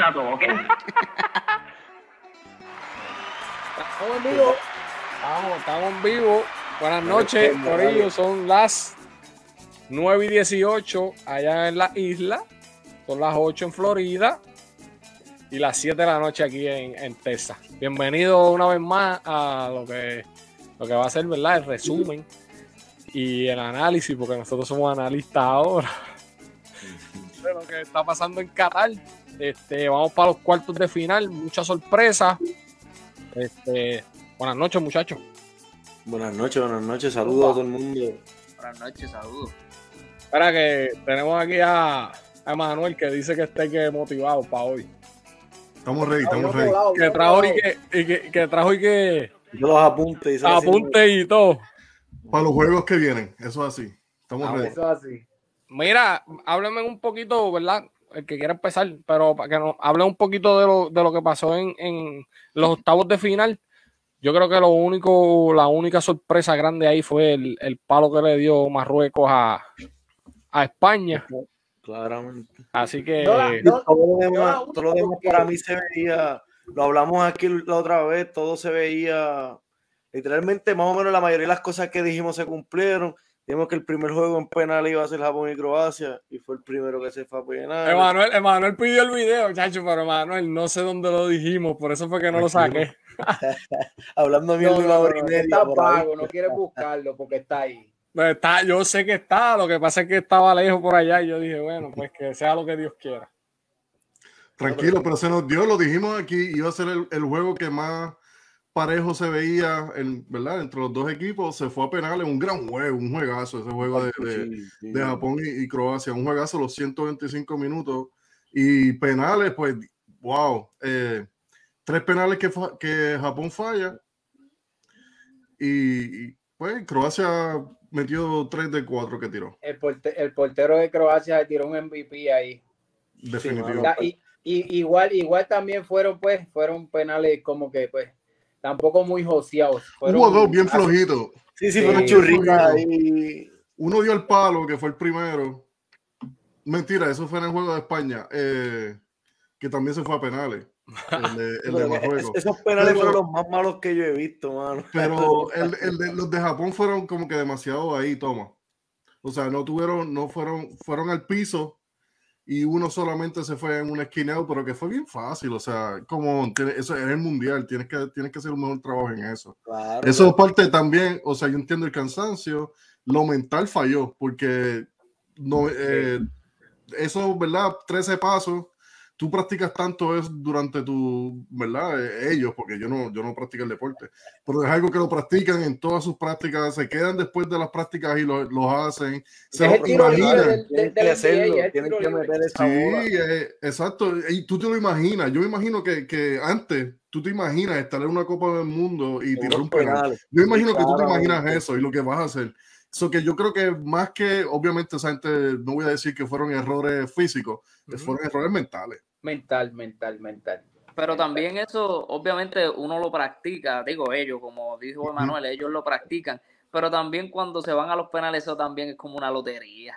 ¿ok? Estamos en vivo. Estamos, estamos en vivo. Buenas noches, Corillo. Son las 9 y 18 allá en la isla. Son las 8 en Florida. Y las 7 de la noche aquí en, en Texas. Bienvenido una vez más a lo que, lo que va a ser, ¿verdad? El resumen y el análisis, porque nosotros somos analistas ahora de lo que está pasando en Qatar. Este, vamos para los cuartos de final, mucha sorpresa. Este, buenas noches, muchachos. Buenas noches, buenas noches, saludos a todo el mundo. Buenas noches, saludos. Espera que tenemos aquí a, a Manuel que dice que está que motivado para hoy. Estamos ready, estamos ready. Que trajo y que, y que, que trajo y que Yo los apunte y apunte y todo. Para los juegos que vienen, eso es así. Estamos ready. Eso así. Mira, háblame un poquito, ¿verdad? El que quiera empezar, pero para que nos hable un poquito de lo, de lo que pasó en, en los octavos de final. Yo creo que lo único, la única sorpresa grande ahí fue el, el palo que le dio Marruecos a, a España. Claramente. Así que No no, todo lo demás, uso todo lo demás porque- para mí se veía, lo hablamos aquí la otra vez, todo se veía, literalmente más o menos la mayoría de las cosas que dijimos se cumplieron. Dijimos que el primer juego en penal iba a ser Japón y Croacia y fue el primero que se fue a penal. Emanuel, Emanuel pidió el video, chacho, pero Emanuel, no sé dónde lo dijimos, por eso fue que no lo saqué. Hablando No, de una no, hora no, y no, media. está pago, no quiere buscarlo porque está ahí. Pero Está, yo sé que está, lo que pasa es que estaba lejos por allá y yo dije, bueno, pues que sea lo que Dios quiera. Tranquilo, pero se nos dio, lo dijimos aquí, iba a ser el, el juego que más parejo se veía, en, ¿verdad? Entre los dos equipos, se fue a penales, un gran juego, un juegazo, ese juego de, de- Sí, sí. de Japón y, y Croacia, un juegazo los 125 minutos y penales, pues, wow, eh, tres penales que, que Japón falla y, y, pues Croacia metió tres de cuatro que tiró, El, porte- el portero de Croacia tiró un MVP ahí. y, y- igual, igual también fueron, pues, fueron penales como que, pues, tampoco muy joseados. Fueron Hubo dos bien flojitos. Sí, sí, Sí, fue una churrita flojito. ahí. Uno dio el palo, que fue el primero. Mentira, eso fue en el juego de España, eh, que también se fue a penales. El de, el de Marruecos. Es- Esos penales Pero- fueron los más malos que yo he visto, mano. Pero el, el de, los de Japón fueron como que demasiado ahí, toma. O sea, no tuvieron, no fueron, fueron al piso y uno solamente se fue en un esquineo, pero que fue bien fácil. O sea, como tiene- eso es el mundial, tienes que, tienes que hacer un mejor trabajo en eso. Claro. Eso parte también, o sea, yo entiendo el cansancio, lo mental falló, porque no, eh, eso, ¿verdad? 13 pasos, tú practicas tanto es durante tu, ¿verdad? Eh, ellos, porque yo no, yo no practico el deporte, pero es algo que lo practican en todas sus prácticas, se quedan después de las prácticas y lo, los hacen, se Es lo el tiro libre imaginan. del, del, Tienen del que hacerlo, NBA, es el tienen tiro que libre. meter esa Sí, eh, exacto. Y tú te lo imaginas. Yo me imagino que, que antes tú te imaginas estar en una Copa del Mundo y tirar un penal. Yo imagino que tú te imaginas eso y lo que vas a hacer. Eso que yo creo que más que, obviamente, esa gente, no voy a decir que fueron errores físicos, Ujú. fueron errores mentales. Mental, mental, mental. Pero también eso, obviamente, uno lo practica, digo ellos, como dijo Emanuel, ellos lo practican, pero también cuando se van a los penales, eso también es como una lotería.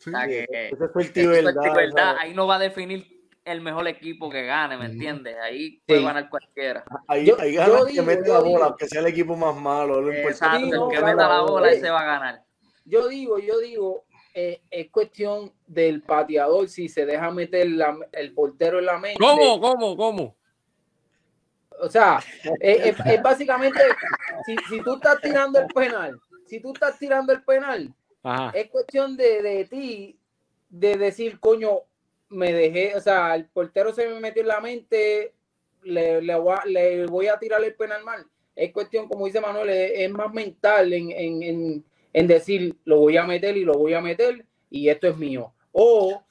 Sí. O sea, que, Esa fue el eso tío es verdad. tipo verdad, ¿sabes? ahí no va a definir el mejor equipo que gane, ¿me entiendes? Ahí puede Sí. ganar cualquiera. Ahí, Yo- ahí yo ganas que yo la bola, aunque sea el equipo más malo. Lo importante Exacto, el que meta la bola, ese va a ganar. Yo digo, yo digo, eh, es cuestión del pateador si se deja meter la- el portero en la mente. ¿Cómo? ¿Cómo? ¿Cómo? O sea, es, es- es básicamente, si, si tú estás tirando el penal, si tú estás tirando el penal, Ajá. es cuestión de, de ti de decir, coño, me dejé, o sea, el portero se me metió en la mente, le, le voy, a, le voy a tirar el penal mal. Es cuestión, como dice Manuel, es, es más mental en, en, en, en decir, lo voy a meter y lo voy a meter y esto es mío. O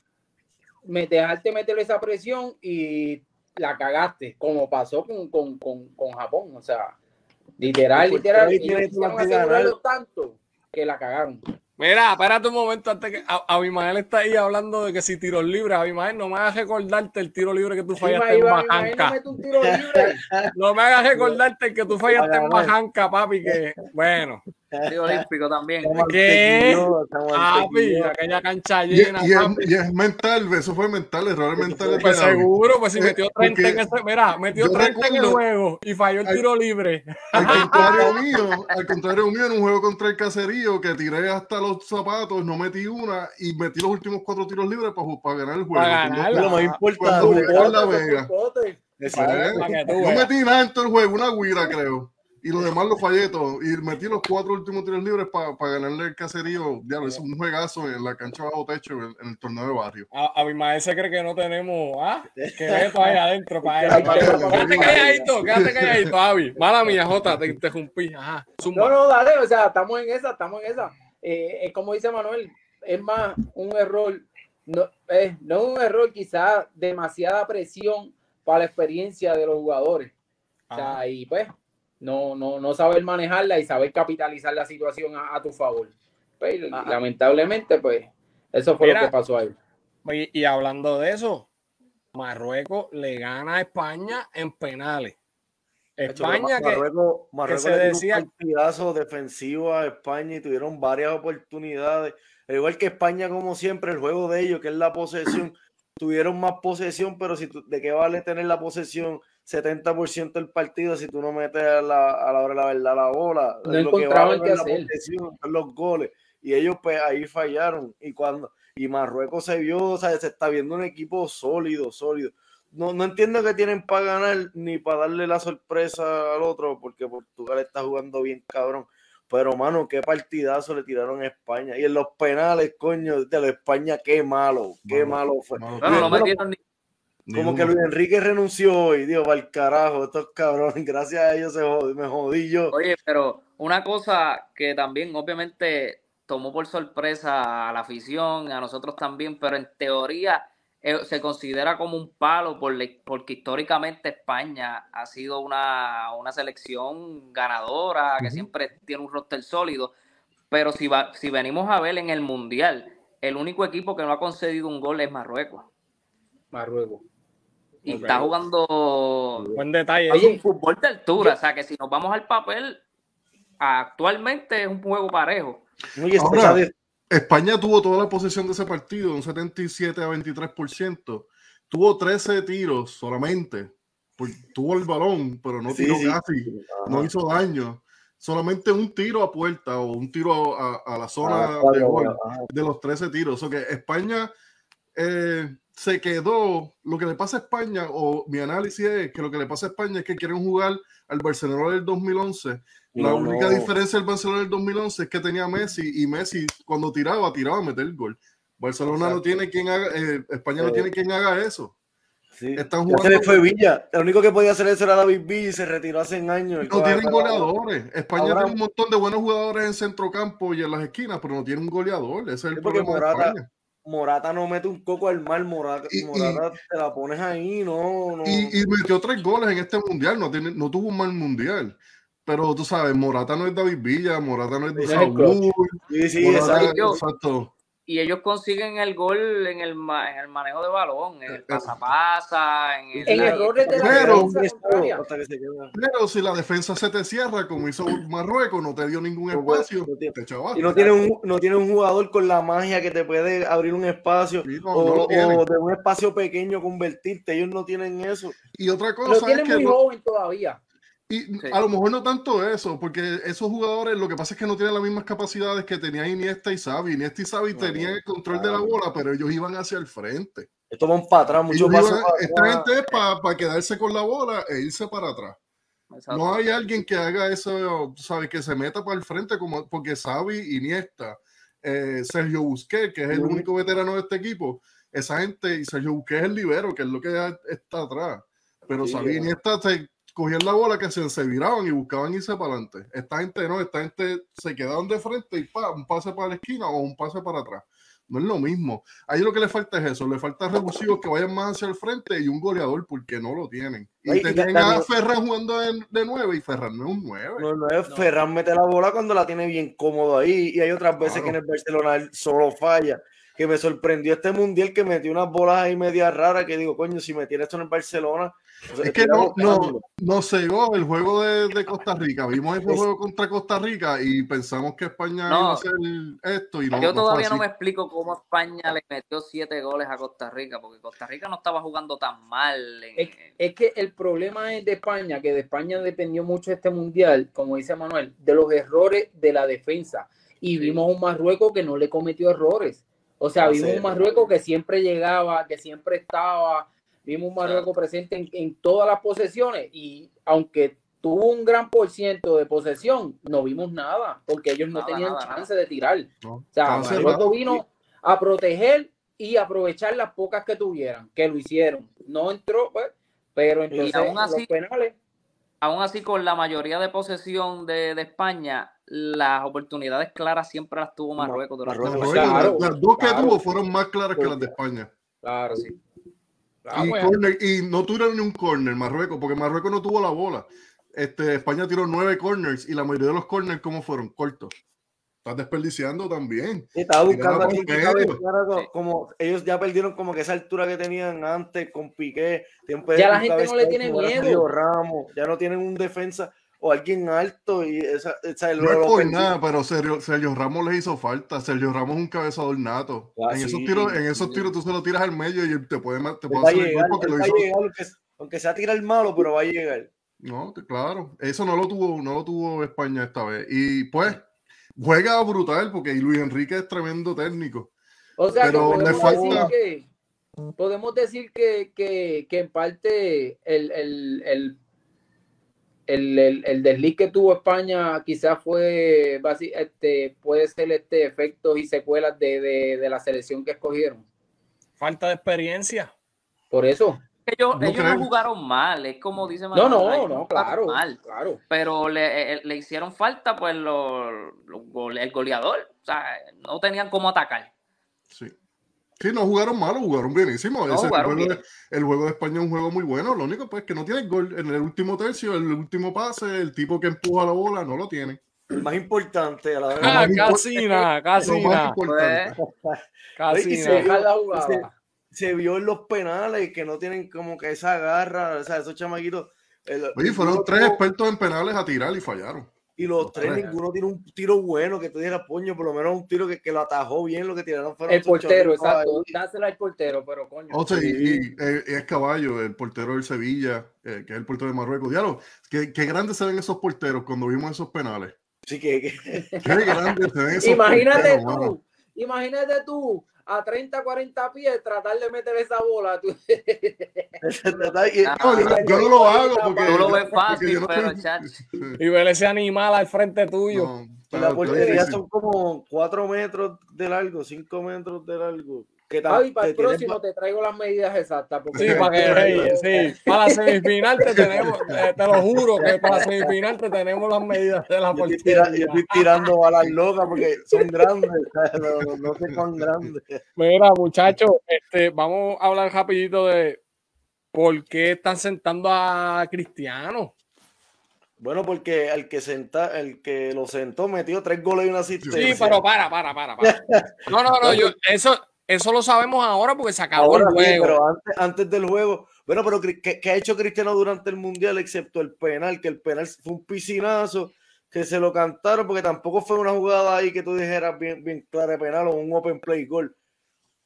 me dejarte meter esa presión y la cagaste, como pasó con, con, con, con Japón. O sea, literal, literal, asegurarlo tanto que la cagaron. Mira, espérate un momento antes que A- Abimael está ahí hablando de que si tiros libres, Abimael, no me hagas recordarte el tiro libre que tú fallaste en libre. No me hagas recordarte el que tú fallaste en. Bajanca, papi, que bueno. Tiro olímpico también. ¿Qué? Papi, aquella cancha llena. Y, y, es, y, es, mental, eso fue mental, error mental. Pues seguro, pues si metió 30 en ese, mira, metió 30 en el juego y falló el tiro libre. Al contrario mío, al contrario mío, en un juego contra el caserío que tiré hasta los zapatos, no metí una y metí los últimos cuatro tiros libres para, para ganar el juego. Para ganar, Lo más importante. No metí nada en todo el juego, una guira creo y los demás lo fallé todo. Y metí los cuatro últimos tiros libres para pa ganarle el caserío. Ya, es un juegazo en la cancha bajo techo en, en el torneo de barrio. A, a mi maestra cree que no tenemos, ¿ah? Que ve ahí adentro, para allá. Quédate calladito, quédate calladito, Avi. Mala mía, Jota, te interrumpí. Ajá, zumba. No, no, dale, o sea, estamos en esa, estamos en esa. Eh, es como dice Manuel, es más un error, no, eh, no es un error, quizás demasiada presión para la experiencia de los jugadores. O sea, y pues no, no, no saber manejarla y saber capitalizar la situación a, a tu favor. Pues, lamentablemente, pues, eso fue Mira, lo que pasó ahí. Y, y, hablando de eso, Marruecos le gana a España en penales. España que, Marruecos, Marruecos que se decía un partidazo defensivo a España y tuvieron varias oportunidades. Al igual que España, como siempre, el juego de ellos, que es la posesión, tuvieron más posesión, pero si tú, de qué vale tener la posesión 70% del partido si tú no metes a la, a la hora de la verdad la bola. No lo que hacer. los goles. Y ellos pues ahí fallaron. Y cuando y Marruecos se vio, o sea, se está viendo un equipo sólido, sólido. No, no entiendo que tienen para ganar ni para darle la sorpresa al otro, porque Portugal está jugando bien cabrón. Pero, mano, qué partidazo le tiraron a España. Y en los penales, coño, de la España, qué malo, qué malo, malo fue. Bueno, no metieron ni como que Luis Enrique renunció hoy, Dios, para el carajo, estos cabrones, gracias a ellos se jod me jodí yo. Oye, pero una cosa que también obviamente tomó por sorpresa a la afición, a nosotros también, pero en teoría eh, se considera como un palo por porque históricamente España ha sido una, una selección ganadora, que uh -huh. siempre tiene un roster sólido, pero si, va, si venimos a ver en el Mundial, el único equipo que no ha concedido un gol es Marruecos. Marruecos y okay. está jugando buen detalle hay un fútbol de altura, o sea que si nos vamos al papel, actualmente es un juego parejo. Ahora, España tuvo toda la posesión de ese partido, un 77 a 23%, tuvo 13 tiros solamente, tuvo el balón, pero no tiró sí, casi, sí. no hizo daño. Solamente un tiro a puerta o un tiro a, a la zona ah, de, gol, de los 13 tiros. O sea que España eh, se quedó, lo que le pasa a España, o mi análisis es que lo que le pasa a España es que quieren jugar al Barcelona del 2011. No, la única no. diferencia del Barcelona del 2011 es que tenía Messi y Messi cuando tiraba, tiraba a meter el gol. Barcelona Exacto. no tiene quien haga, eh, España no eh. tiene quien haga eso. Sí. Están jugando. Se le fue Villa. El único que podía hacer eso era David Villa y se retiró hace años. No tienen goleadores. España Ahora, tiene un montón de buenos jugadores en centrocampo y en las esquinas, pero no tiene un goleador. Ese es el problema Morata, de España. Morata no mete un coco al mar, Morata, y, Morata y, te la pones ahí, no, no. Y, y, metió tres goles en este mundial, no, tiene, no tuvo un mal mundial. Pero tú sabes, Morata no es David Villa, Morata no es de Saúl. Sí, sí, Morata, exacto. exacto y ellos consiguen el gol en el, en el manejo de balón, en el pasa pasa, en, el, en errores de la pero, pero si la defensa se te cierra, como hizo Marruecos, no te dio ningún espacio, no tiene, te y no tiene, un, no tiene un jugador con la magia que te puede abrir un espacio sí, no, o, no o, de un espacio pequeño convertirte. Ellos no tienen eso. Y otra cosa lo tienen es que muy joven todavía. Y sí. a lo mejor no tanto eso, porque esos jugadores lo que pasa es que no tienen las mismas capacidades que tenía Iniesta y Xavi. Iniesta y Xavi bueno, tenían el control claro. de la bola, pero ellos iban hacia el frente. Estos van para atrás, mucho más. Esta gente es para pa quedarse con la bola e irse para atrás. Exacto. No hay alguien que haga eso, ¿sabes? Que se meta para el frente, como porque Xavi, Iniesta, eh, Sergio Busquets, que es el uh -huh. único veterano de este equipo, esa gente, y Sergio Busquets es el libero, que es lo que está atrás. Pero sí, Xavi y Iniesta se cogían la bola que se, se, viraban y buscaban irse para adelante. Esta gente no, esta gente se quedaban de frente y pa, un pase para la esquina o un pase para atrás. No es lo mismo. Ahí lo que le falta es eso, le falta revulsivos que vayan más hacia el frente y un goleador porque no lo tienen. Y Ay, tenían a Ferran jugando de, de 9 y Ferran no es un 9. No, no es no. Ferran mete la bola cuando la tiene bien cómodo ahí y hay otras veces claro. que en el Barcelona él solo falla. que me sorprendió este mundial que metió unas bolas ahí media raras que digo, coño, si metiera esto en el Barcelona. Es que no, no, no llegó el juego de, de, Costa Rica. Vimos ese juego contra Costa Rica y pensamos que España No. iba a hacer esto y no. Yo todavía no me explico cómo España le metió siete goles a Costa Rica, porque Costa Rica no estaba jugando tan mal. en- Es, es que el problema es de España, que de España dependió mucho este mundial, como dice Manuel, de los errores de la defensa. Y vimos un Marruecos que no le cometió errores. O sea, vimos un Marruecos que siempre llegaba, que siempre estaba. Vimos un Marruecos presente en, en todas las posesiones. Y aunque tuvo un gran por ciento de posesión, no vimos nada, porque ellos no Nada, tenían nada, chance de tirar. No, O sea. Marruecos vino a proteger y aprovechar las pocas que tuvieran, que lo hicieron. No entró, pues, pero entonces aún así- los penales. Aún así, con la mayoría de posesión de, de España, las oportunidades claras siempre las tuvo Marruecos. durante Marruecos, Claro, las, las dos que claro. tuvo fueron más claras que las de España. Claro, Sí. Claro, y, corner- y no tuvieron ni un corner Marruecos, porque Marruecos no tuvo la bola. Este, España tiró nueve corners y la mayoría de los corners, ¿cómo fueron? Cortos. Estás desperdiciando también. Estaba buscando a por quien que medio. cabeceara, co- como ellos ya perdieron como que esa altura que tenían antes con Piqué. Ya la gente no le tiene miedo. Ramos, ya no tienen un defensa o alguien alto y esa, esa No es por nada, pero Sergio, Sergio Ramos les hizo falta. Sergio Ramos es un cabezador nato. Ah, en, esos sí, tiros, en esos sí. tiros tú se lo tiras al medio y él te puede, te puede hacer el llegar, gol porque lo hizo. llegar, aunque, aunque sea tirar el malo, pero va a llegar. No, claro. Eso no lo tuvo, no lo tuvo España esta vez. Y pues, juega brutal porque Luis Enrique es tremendo técnico. O sea, que Pero le podemos falta- decir que podemos decir que, que, que en parte el, el, el, el, el, el desliz que tuvo España quizás fue este puede ser este efectos y secuelas de, de, de la selección que escogieron. Falta de experiencia. Por eso. Ellos, No ellos no jugaron mal, es como dice No, Manuel, no, no, jugaron claro, mal, claro. pero le, eh, le hicieron falta pues gole- el goleador, o sea, no tenían cómo atacar. Sí. Sí, no jugaron mal, jugaron bienísimo. No, Ese- jugaron el, juego bien. de, el juego de España es un juego muy bueno. Lo único pues que no tiene gol. En el último tercio, el último pase, el tipo que empuja la bola no lo tiene. El más importante a la vez. Ah, más casi nada, casi Lo más nada, importante. Pues, casi Y se la se- jugada. se vio en los penales que no tienen como que esa garra, o sea, esos chamaquitos. el- Oye, fueron tres expertos en penales a tirar y fallaron. Y los tres, ninguno tiene un tiro bueno que tú dijeras, puño, por lo menos un tiro que, que lo atajó bien, lo que tiraron fueron El portero, exacto. Dásela al portero, pero coño. O sea, y- y, eh, es caballo, el portero del Sevilla, eh, que es el portero de Marruecos. Diablo, qué, qué grandes se ven esos porteros cuando vimos esos penales. Sí, que, que- Qué grandes se ven esos Imagínate porteros, tú, mano. imagínate tú a 30, 40 pies tratar de meter esa bola. Ah, No, yo, no lo hago porque. Tú lo ves fácil, no pero, chacho. Y ver ese animal al frente tuyo. No, la portería son como cuatro metros de largo, cinco metros de largo. Javi, para el próximo te traigo las medidas exactas. Porque Sí, para que sí, para la semifinal te tenemos, eh, te lo juro que para la semifinal te tenemos las medidas de la yo estoy, tira- portería. yo estoy tirando balas locas porque son grandes, no, no- no sé cuán grandes. Mira, muchachos, este, vamos a hablar rapidito de por qué están sentando a Cristiano. Bueno, porque el que senta, el que lo sentó metió tres goles y una asistencia. Sí, pero para, para, para, para. No, no, no, yo, eso, eso lo sabemos ahora porque se acabó Ahora el juego. pero antes, antes del juego. Bueno, pero ¿qué, qué ha hecho Cristiano durante el Mundial excepto el penal? Que el penal fue un piscinazo, que se lo cantaron porque tampoco fue una jugada ahí que tú dijeras bien, bien clara de penal o un open play goal.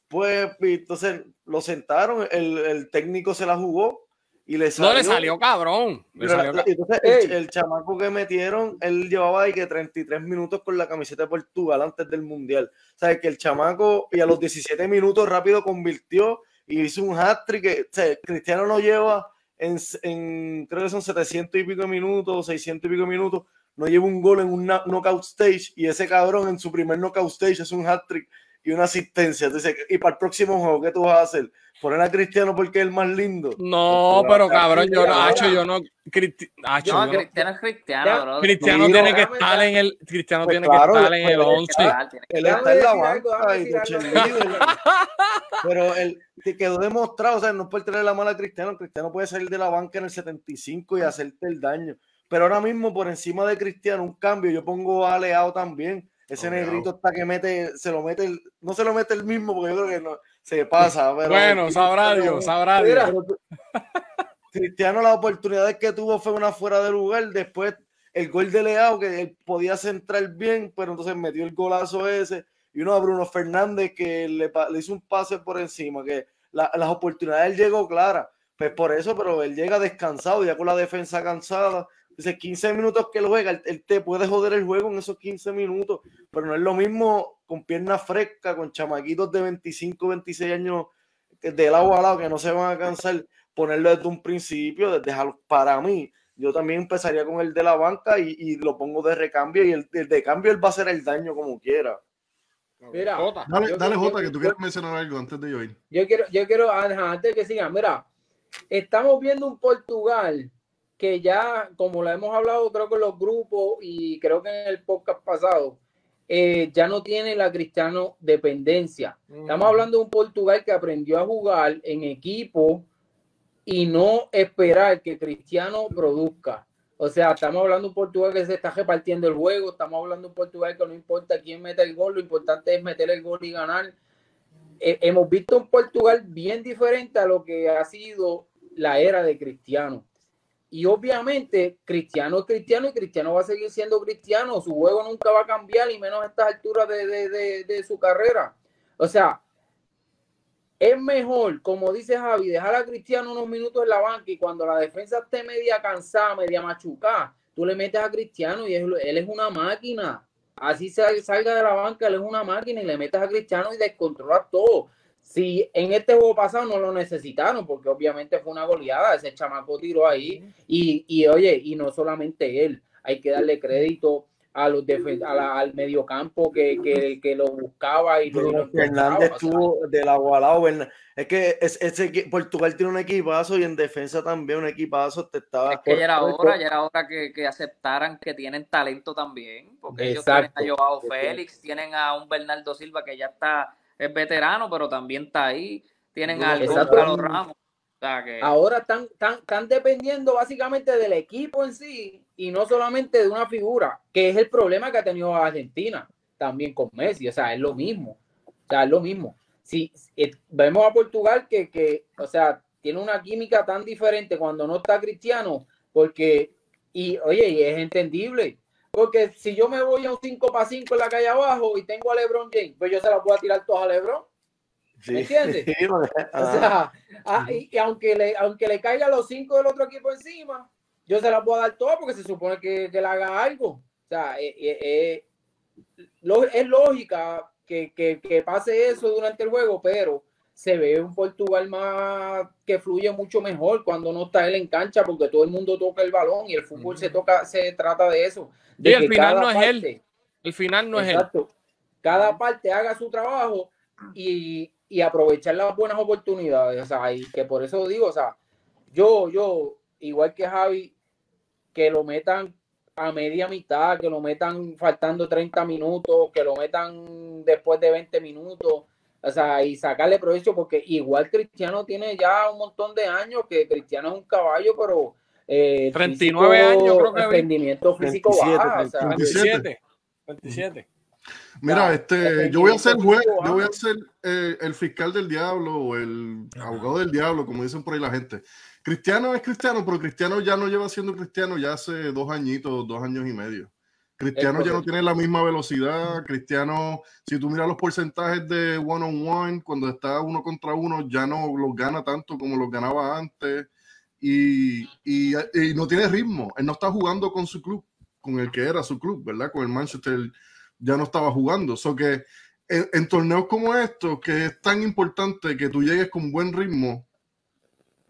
Pues entonces lo sentaron, el, el técnico se la jugó y le salió. No le salió cabrón. Le Pero salió la- ca- entonces, el, el chamaco que metieron, él llevaba ahí que 33 minutos con la camiseta de Portugal antes del Mundial. O sea, que el chamaco y a los 17 minutos rápido convirtió y hizo un hat-trick. que, O sea, Cristiano no lleva en, en, creo que son 700 y pico de minutos, 600 y pico de minutos, no lleva un gol en un knockout stage y ese cabrón en su primer knockout stage es un hat-trick y una asistencia. Entonces, y para el próximo juego, ¿qué tú vas a hacer? ¿Poner a Cristiano porque es el más lindo? No, Pues, pero ahora, cabrón, yo no. Hacho, yo no, Cristi- Hacho, No, yo no- Cristiano es Cristiano, bro. Cristiano tiene no, que estar en el, Cristiano Pues tiene claro, que estar en pues, el tiene que 11. Cristiano tiene que- Él está en la banca y. Pero él te quedó demostrado, o sea, no es por tener la mala a Cristiano. Cristiano puede salir de la banca en el 75 y hacerte el daño. Pero ahora mismo, por encima de Cristiano, un cambio, yo pongo a Leao también. Ese negrito está que mete, se lo mete, el, no se lo mete el mismo porque yo creo que no, se pasa. Pero bueno, sabrá Dios, sabrá Dios. Cristiano, las oportunidades que tuvo fue una fuera de lugar. Después el gol de Leao, que él podía centrar bien, pero entonces metió el golazo ese. Y uno a Bruno Fernández que le, le hizo un pase por encima, que las oportunidades él llegó clara. Pues por eso, pero él llega descansado, ya con la defensa cansada. Dice 15 minutos que él juega, él, te puede joder el juego en esos 15 minutos, pero no es lo mismo con piernas frescas, con chamaquitos de 25, 26 años del agua al lado que no se van a cansar, ponerlo desde un principio, desde para mí. Yo también empezaría con el de la banca y, lo pongo de recambio y el, de cambio él va a hacer el daño como quiera. Mira, dale, dale Jota, que tú quieres mencionar algo antes de yo ir. Yo quiero, yo quiero, antes que sigan, mira, estamos viendo un Portugal que ya, como lo hemos hablado, creo que en los grupos y creo que en el podcast pasado, eh, ya no tiene la cristiano dependencia. Estamos hablando de un Portugal que aprendió a jugar en equipo y no esperar que Cristiano produzca. O sea, estamos hablando de un Portugal que se está repartiendo el juego, estamos hablando de un Portugal que no importa quién meta el gol, lo importante es meter el gol y ganar. Eh, hemos visto un Portugal bien diferente a lo que ha sido la era de Cristiano. Y obviamente Cristiano es Cristiano y Cristiano va a seguir siendo Cristiano. Su juego nunca va a cambiar y menos a estas alturas de, su carrera. O sea, es mejor, como dice Javi, dejar a Cristiano unos minutos en la banca y cuando la defensa esté media cansada, media machucada, tú le metes a Cristiano y él, él es una máquina. Así salga de la banca, él es una máquina y le metes a Cristiano y descontrola todo. Si en este juego pasado no lo necesitaron, porque obviamente fue una goleada, ese chamaco tiró ahí, y, y oye, y no solamente él, hay que darle crédito a los a al mediocampo que, que, que, lo buscaba y lo Fernández estuvo del agualado es que es, ese Portugal tiene un equipazo y en defensa también un equipazo te estaba es que ya era hora ya era hora que, que, aceptaran que tienen talento también porque ellos tienen a Joao Félix tienen a un Bernardo Silva que ya está es veterano, pero también está ahí. Tienen a los Ramos. Ahora están, están, dependiendo básicamente del equipo en sí y no solamente de una figura, que es el problema que ha tenido Argentina también con Messi. O sea, es lo mismo. O sea, es lo mismo. Si eh, vemos a Portugal que, que, o sea, tiene una química tan diferente cuando no está Cristiano, porque, y oye, y es entendible, porque si yo me voy a un 5 para 5 en la calle abajo y tengo a LeBron James, pues yo se la puedo tirar todas a LeBron. ¿Me entiendes? o sea, ah, y, aunque, le, aunque le caiga los 5 del otro equipo encima, yo se la puedo dar todas porque se supone que, que le haga algo. O sea, eh, eh, eh, es lógica que, que, que pase eso durante el juego, pero se ve un Portugal más que fluye mucho mejor cuando no está él en cancha porque todo el mundo toca el balón y el fútbol se toca se trata de eso y el final no es él. el final no es él. Cada parte haga su trabajo y, y, aprovechar las buenas oportunidades o sea y que por eso digo o sea yo yo igual que Javi que lo metan a media mitad que lo metan faltando 30 minutos que lo metan después de 20 minutos o sea, y sacarle provecho, porque igual Cristiano tiene ya un montón de años, que Cristiano es un caballo, pero... Eh, 39 años, creo que... El rendimiento físico 27, baja. 27, 27. Mira, este, yo voy a ser juez, yo voy a ser eh, el fiscal del diablo o el abogado del diablo, como dicen por ahí la gente. Cristiano es cristiano, pero Cristiano ya no lleva siendo cristiano ya hace dos añitos, dos años y medio. Cristiano ya no tiene la misma velocidad. Cristiano, si tú miras los porcentajes de one on one, cuando está uno contra uno, ya no los gana tanto como los ganaba antes. Y, y, no tiene ritmo. Él no está jugando con su club, con el que era su club, ¿verdad? Con el Manchester ya no estaba jugando. So que en, en torneos como estos, que es tan importante que tú llegues con buen ritmo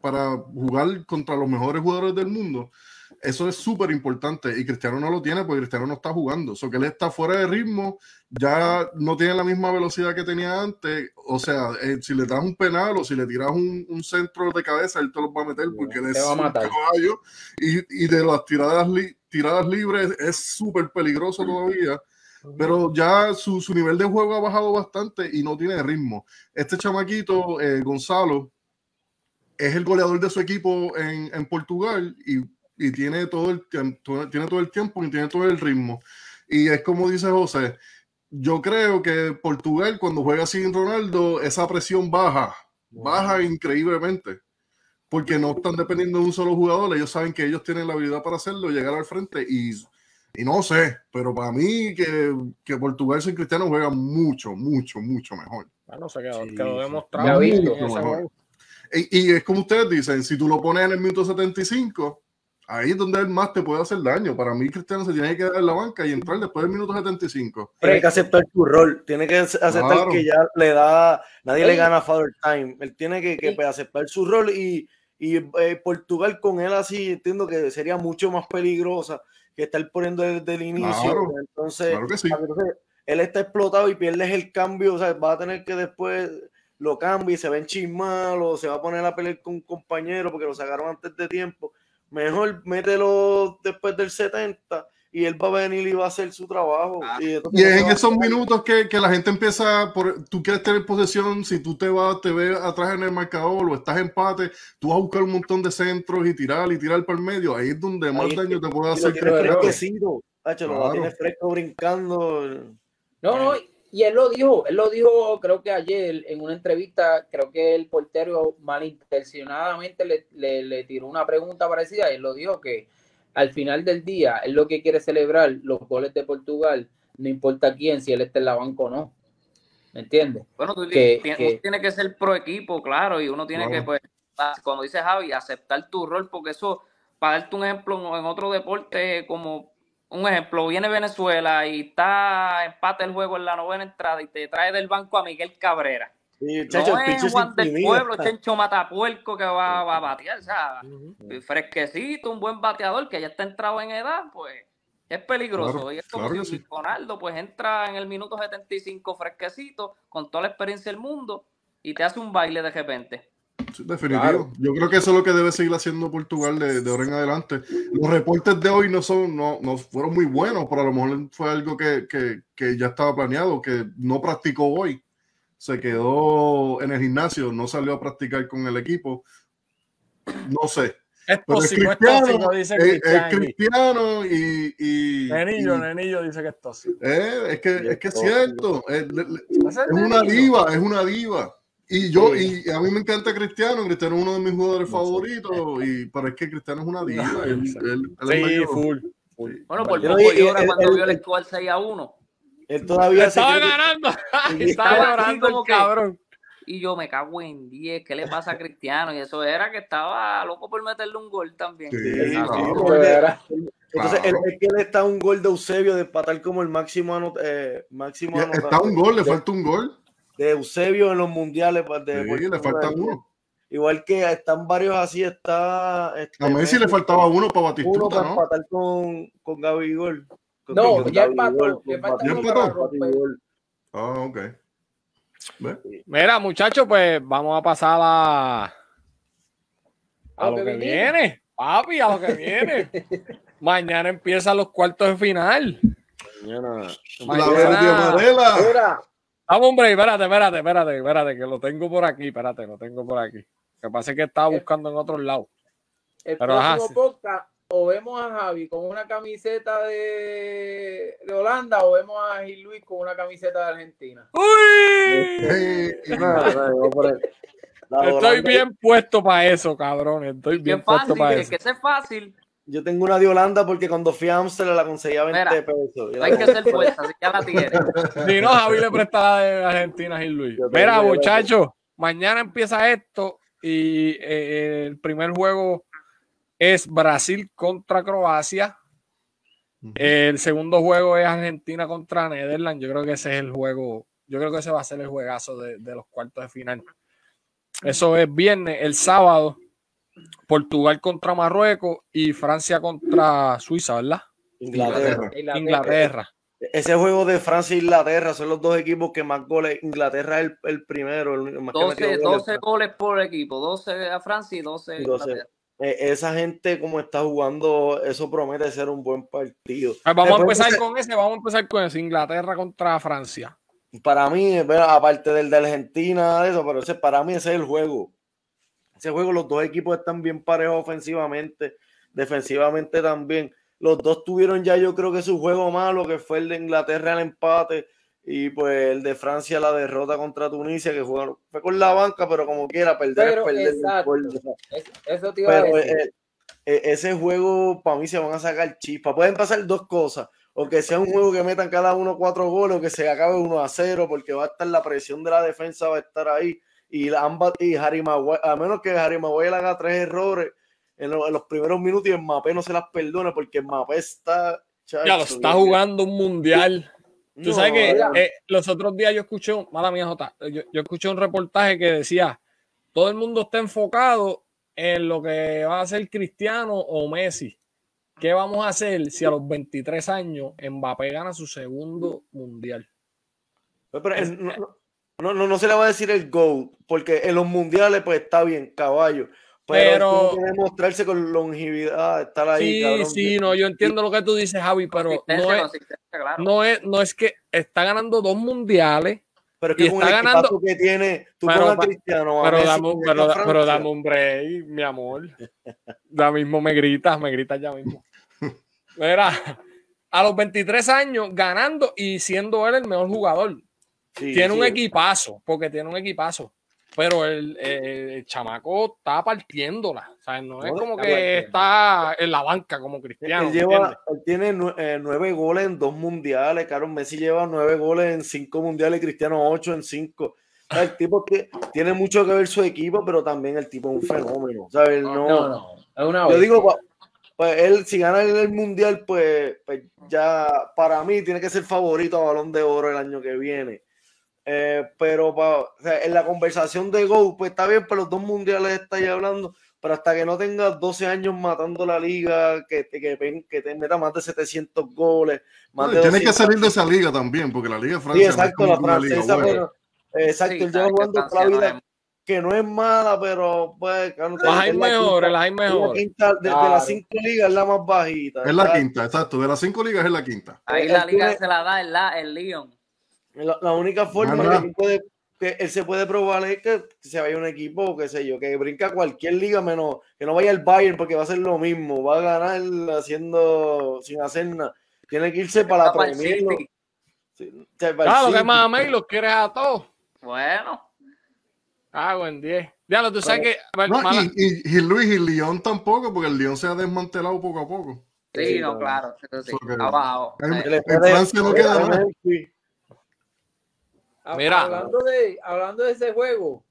para jugar contra los mejores jugadores del mundo, eso es súper importante y Cristiano no lo tiene porque Cristiano no está jugando. O sea, que él está fuera de ritmo, ya no tiene la misma velocidad que tenía antes. O sea, eh, si le das un penal o si le tiras un, centro de cabeza, él te lo va a meter porque él es un caballo y, y, de las tiradas, tiradas libres es súper peligroso todavía. Pero ya su, su, nivel de juego ha bajado bastante y no tiene ritmo. Este chamaquito, eh, Gonzalo, es el goleador de su equipo en, en Portugal y y tiene todo el tiempo, tiene todo el tiempo y tiene todo el ritmo. Y es como dice José, yo creo que Portugal, cuando juega sin Ronaldo, esa presión baja, baja increíblemente. Porque no están dependiendo de un solo jugador, ellos saben que ellos tienen la habilidad para hacerlo, llegar al frente y, y no sé, pero para mí que, que Portugal sin Cristiano juega mucho, mucho, mucho mejor. Bueno, se quedó, Sí, quedó demostrado. Y, y es como ustedes dicen, si tú lo pones en el minuto 75, ahí es donde él más te puede hacer daño. Para mí, Cristiano se tiene que quedar en la banca y entrar después del minuto 75. Tiene que aceptar su rol, tiene que aceptar Claro. que ya le da, nadie Ey. le gana Father Time, él tiene que, que, Sí. pues, aceptar su rol y, y eh, Portugal con él así entiendo que sería mucho más peligrosa que estar poniendo desde el inicio, Claro. entonces, Claro que sí. él está explotado y pierdes el cambio, o sea, va a tener que después lo cambie y se va a enchismar o se va a poner a pelear con un compañero porque lo sacaron antes de tiempo. Mejor mételo después del 70 y él va a venir y va a hacer su trabajo. Ah. Y, Y es en esos minutos que, que la gente empieza, por, tú quieres tener posesión, si tú te vas, te ves atrás en el marcador o estás empate, tú vas a buscar un montón de centros y tirar y tirar para el medio, ahí es donde más Ahí es daño te puede hacer lo tiene Cristiano. fresquecito. Tacho, lo Claro. tiene fresco brincando. No, no, y él lo dijo, él lo dijo creo que ayer en una entrevista, creo que el portero malintencionadamente le, le, le tiró una pregunta parecida y él lo dijo que al final del día él lo que quiere celebrar los goles de Portugal, no importa quién, si él está en la banca o no. ¿Me entiendes? Bueno, tú Que- tienes- que- tiene que ser pro equipo, claro, y uno tiene que, pues, a- como dice Javi, aceptar tu rol, porque eso, para darte un ejemplo, en otro deporte, como un ejemplo, viene Venezuela y está empate el juego en la novena entrada y te trae del banco a Miguel Cabrera. Y, chacho, no es Juan del. Pueblo, Chencho Matapuerco que va, va a batear, o sea, Ujú. fresquecito, un buen bateador que ya está entrado en edad, pues es peligroso. Claro, y es como claro si sí. Ronaldo pues entra en el minuto 75 fresquecito, con toda la experiencia del mundo, y te hace un baile de repente. Sí, definitivo. Claro. Yo creo que eso es lo que debe seguir haciendo Portugal de, de ahora en adelante. Los reportes de hoy no son, no, no fueron muy buenos, pero a lo mejor fue algo que, que, que ya estaba planeado, que no practicó hoy. Se quedó en el gimnasio, no salió a practicar con el equipo. No sé. Es Pero es tóxico, es cristiano, tóxico, dice es, es Cristian. cristiano y. y- Nenillo, y- Nenillo dice que es tóxico. eh, es que es que es cierto. Es, es una diva, es una diva. Y yo, Sí. y a mí me encanta Cristiano, Cristiano es uno de mis jugadores No favoritos, y, pero es que Cristiano es una diva. No, él- él- Sí, full. full. Bueno, por poco llora cuando vio el score 6 a 1. Él todavía se Estaba que- ganando. Estaba así como que- cabrón. Y yo me cago en 10, ¿qué le pasa a Cristiano? Y eso era que estaba loco por meterle un gol también. Sí, Sí, claro. porque- era- Entonces, Claro. él, él quiere estar un gol de Eusebio de empatar como el máximo, anot- eh, máximo anotador Está un gol, le falta un gol. De Eusebio en los mundiales. De Sí, le falta uno. Igual que están varios así, está. este, A Messi le faltaba uno para uno Batistuta, para ¿no? empatar con, con Gabigol. Con- No, con ya empató, le falta ¿Ya uno para. Ah, ok. ¿Ve? Mira, muchachos, pues vamos a pasar a, a A lo que viene. Papi, a lo que viene. Mañana empiezan los cuartos de final. Mañana. La Mañana- verde amarela. Era, Vamos, hombre, espérate, espérate, espérate, espérate, que lo tengo por aquí, espérate, lo tengo por aquí. Lo que pasa es que estaba buscando en otros lados. el Pero, ajá, próximo sí. podcast o vemos a Javi con una camiseta de, de Holanda o vemos a Gil Luis con una camiseta de Argentina. ¡Uy! Nada, Estoy bien puesto para eso, cabrón. Estoy bien Bien puesto fácil, para es eso. que fácil. Yo tengo una de Holanda porque cuando fui a Amsterdam la conseguí a 20 Mira, pesos. La- Hay que ser fuerza, así que ya la tiene. Si no, Javi le presta la de Argentina a Gil Luis. Mira, muchachos, mañana empieza esto y eh, el primer juego es Brasil contra Croacia. El segundo juego es Argentina contra Netherlands. Yo creo que ese es el juego. Yo creo que ese va a ser el juegazo de, de los cuartos de final. Eso es viernes. El sábado, Portugal contra Marruecos y Francia contra Suiza, ¿verdad? Inglaterra. Inglaterra. Inglaterra. Ese juego de Francia e Inglaterra son los dos equipos que más goles. Inglaterra es el, el primero. El, más que 12, metió goles. 12 goles por equipo, 12 a Francia y 12 a 12. Inglaterra. Eh, esa gente como está jugando, eso promete ser un buen partido. Vamos a empezar con ese, vamos a empezar con ese. Inglaterra contra Francia. Para mí, bueno, aparte del de Argentina, eso, pero ese, para mí ese es el juego. Ese juego, los dos equipos están bien parejos ofensivamente, defensivamente también. Los dos tuvieron ya, yo creo que su juego malo, que fue el de Inglaterra al empate, Y pues el de Francia, la derrota contra Tunisia, que jugó, fue con la banca, pero como quiera, perder Pero, perder. exacto. Es- Eso te iba a Pero decir. eh, eh, ese juego, para mí, se van a sacar chispas. Pueden pasar dos cosas. O que sea un juego que metan cada uno cuatro goles, o que se acabe 1 a 0, porque va a estar la presión de la defensa, va a estar ahí. Y, ambas, y Harry Maguire, a menos que Harry Maguire haga tres errores en, lo- en los primeros minutos y el Mbappé no se las perdone, porque Mbappé está. Ya lo chacho, está jugando un mundial. Tú sabes que eh, los otros días yo escuché, un- mala mía, Jota, yo, yo escuché un reportaje que decía, todo el mundo está enfocado en lo que va a hacer Cristiano o Messi. ¿Qué vamos a hacer si a los 23 años Mbappé gana su segundo mundial? Pero, no, no, no, no se le va a decir el GOAT, porque en los mundiales, pues está bien, caballo. Pero, Pero- tiene que demostrarse con longevidad, estar ahí. Sí, cabrón. sí, no, yo entiendo lo que tú dices, Javi, pero no es, claro. no es, no es que está ganando dos mundiales, Pero es y que con está el ganando- que tiene, tú Pero a Cristiano, a pero Messi, dame, pero, pero dame un break, mi amor. Ya mismo me gritas, me gritas ya mismo. Mira, a los 23 años ganando y siendo él el mejor jugador. Sí, tiene un equipazo, porque tiene un equipazo. Pero el, el- el chamaco está partiéndola. O sea, no es como que partiendo. está en la banca como Cristiano. Él, ¿me lleva, él tiene eh, nueve goles en dos mundiales, Carlos Messi lleva nueve goles en cinco mundiales Cristiano ocho en cinco. O sea, el tipo que tiene mucho que ver su equipo, pero también el tipo es un fenómeno. ¿sabes? No, No, no. Es una Yo digo, pues él, si gana el, el mundial, pues, pues ya para mí tiene que ser favorito a Balón de Oro el año que viene. Eh, pero pa- o sea, en la conversación de Go, pues está bien, pero los dos mundiales estáis hablando, pero hasta que no tengas 12 años matando la liga, que te, que, que te meta más de 700 goles, más No, de y tiene que 200 salir de esa liga también, porque la liga de Sí, no exacto, como la francesa, pero, eh, exacto, Sí, él lleva jugando toda la no vida, que no es mala, pero pues, claro, Las hay es la mejores, las hay es la mejores. quinta- de, de Claro. las cinco ligas es la más bajita. Es la ¿verdad? quinta, exacto. De las cinco ligas es la quinta. Ahí Él la liga se la da el, la, el Lyon. La, la única forma que, él puede, que él se puede probar es que se vaya a un equipo, qué sé yo, que brinca cualquier liga menos, que no vaya al Bayern porque va a ser lo mismo, va a ganar haciendo, sin hacer nada. Tiene que irse para la el Premier. Sí, el Claro, que más y los quieres a todos. Bueno, Hago en 10. Diablo, tú sabes que. ver, No, mala- y, y, y Luis y León tampoco, porque el León se ha desmantelado poco a poco. sí, Sí, no, claro. Sí, Eso que- abajo. En- Francia no queda nada. sí. Mira. Hablando de, hablando de ese juego,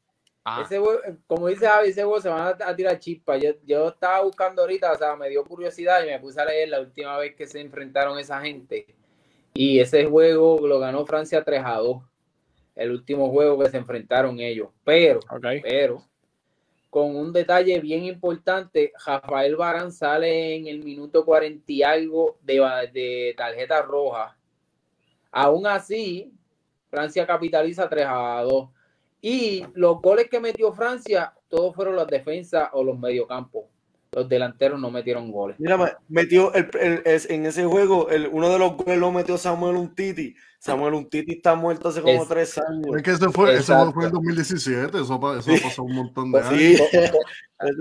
Ah, ese juego, como dice Javi, ese juego se van a, a tirar chispas. Yo, yo estaba buscando ahorita, o sea, me dio curiosidad y me puse a leer la última vez que se enfrentaron esa gente. Y ese juego lo ganó Francia 3 a 2. El último juego que se enfrentaron ellos. Pero, pero, con un detalle bien importante, Rafael Barán sale en el minuto 40 y algo de, de tarjeta roja. Aún así, Francia capitaliza 3 a 2. Y los goles que metió Francia, todos fueron las defensas o los mediocampos. Los delanteros no metieron goles. Mira, me- metió el, en ese juego, el, uno de los goles lo metió Samuel Untiti. Samuel Untiti está muerto hace como Es- tres años. Es que ese fue, ese Exacto. fue en 2017, eso, eso pasado un montón de Pues años. sí.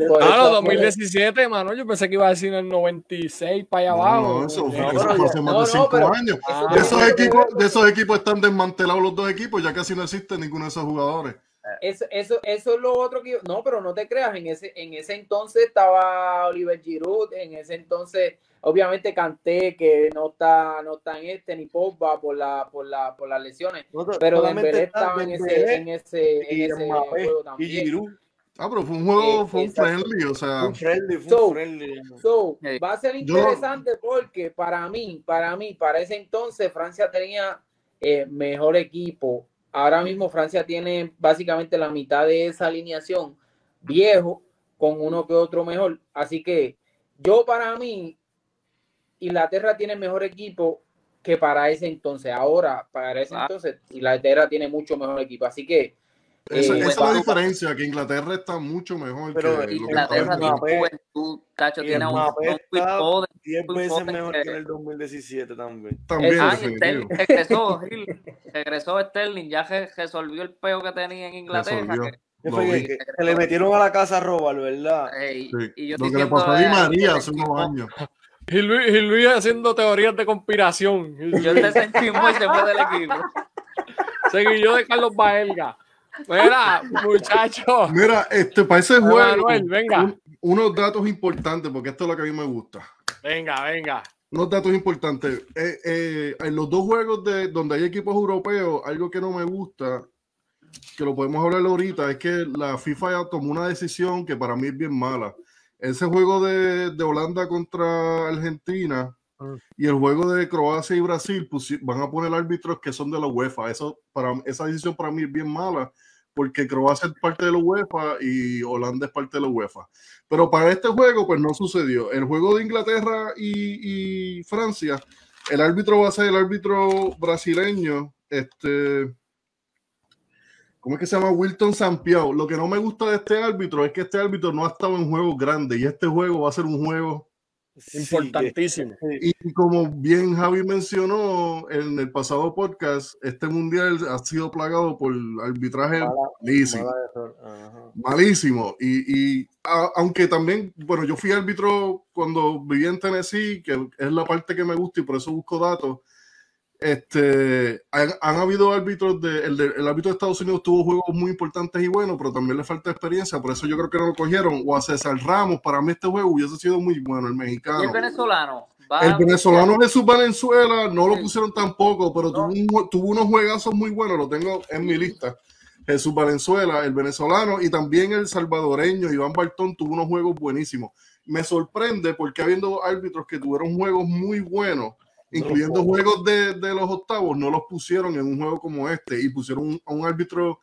Por Ah, eso- no, 2017, mano. Yo pensé que iba a decir en el 96 para allá abajo. No, eso fue, No, eso hace más no, de no, cinco pero- años. Ah, De esos, eso- equipos, de esos equipos están desmantelados los dos equipos, ya casi no existe ninguno de esos jugadores. Eso, eso, eso es lo otro que yo, no, pero no te creas, en ese, en ese entonces estaba Oliver Giroud, en ese entonces, obviamente Canté, que no está, no está en este, ni Pogba por la, por la, por las lesiones, No, pero Dembélé estaba en ese, en ese, en y ese Mbappé juego y también. Giroud. Ah, pero fue un juego, Eh, fue un friendly, o sea, Un friendly, fue So, un friendly. So, va a ser Yo- interesante porque para mí, para mí, para ese entonces Francia tenía eh, mejor equipo. Ahora mismo Francia tiene básicamente la mitad de esa alineación viejo con uno que otro mejor. Así que yo para mí, Inglaterra tiene mejor equipo que para ese entonces. Ahora, para ese Ah. entonces, Inglaterra tiene mucho mejor equipo. Así que esa, eh, esa es la diferencia, que Inglaterra está mucho mejor Pero que lo que Inglaterra está tiene juventud, Cacho, y tiene un, un Phil está Foden. Diez Muy veces joven mejor que- que en el 2017 también. también Ah, y. Sterling regresó, Gil, regresó Sterling, ya re- resolvió el peo que tenía en Inglaterra. Resolvió. que- ¿Qué Lo fue vi. que, que se le metieron a la casa a robar, ¿verdad? ey, Sí. y yo Lo que le pasó a Di María hace unos años. Gil Luis, Gil Luis haciendo teorías de conspiración. Yo te sentimos y se fue del equipo. Seguillo de Carlos Baelga. Mira, muchachos. Mira, este, para ese juego, venga. un- unos datos importantes, porque esto es lo que a mí me gusta. Venga, venga. Unos datos importantes. Eh, eh, en los dos juegos de donde hay equipos europeos, algo que no me gusta, que lo podemos hablar ahorita, es que la FIFA ya tomó una decisión que para mí es bien mala. Ese juego de, de Holanda contra Argentina. Y el juego de Croacia y Brasil pusi- van a poner árbitros que son de la UEFA. Eso para esa decisión para mí es bien mala porque Croacia es parte de la UEFA y Holanda es parte de la UEFA. Pero para este juego, pues no sucedió. El juego de Inglaterra y, y Francia, el árbitro va a ser el árbitro brasileño, este, ¿cómo es que se llama? Wilton Sampiao. Lo que no me gusta de este árbitro es que este árbitro no ha estado en juegos grandes y este juego va a ser un juego Sí, Importantísimo. y como bien Javi mencionó en el pasado podcast, este mundial ha sido plagado por arbitraje Mala- malísimo, mala error. Ajá. malísimo. Y, y, a- aunque también, bueno, yo fui árbitro cuando viví en Tennessee, que es la parte que me gusta y por eso busco datos. Este, han, han habido árbitros de el, de- el árbitro de Estados Unidos tuvo juegos muy importantes y buenos, pero también le falta experiencia, por eso yo creo que no lo cogieron. O a César Ramos, para mí este juego hubiese sido muy bueno, el Y mexicano. el venezolano. Va El venezolano Jesús Valenzuela no lo pusieron tampoco, pero No. tuvo, un tuvo unos juegazos muy buenos, lo tengo en mi lista. Jesús Valenzuela, el venezolano, y también el salvadoreño, Iván Bartón, tuvo unos juegos buenísimos. Me sorprende porque habiendo árbitros que tuvieron juegos muy buenos, incluyendo No. juegos de, de los octavos, no los pusieron en un juego como este y pusieron un- a un árbitro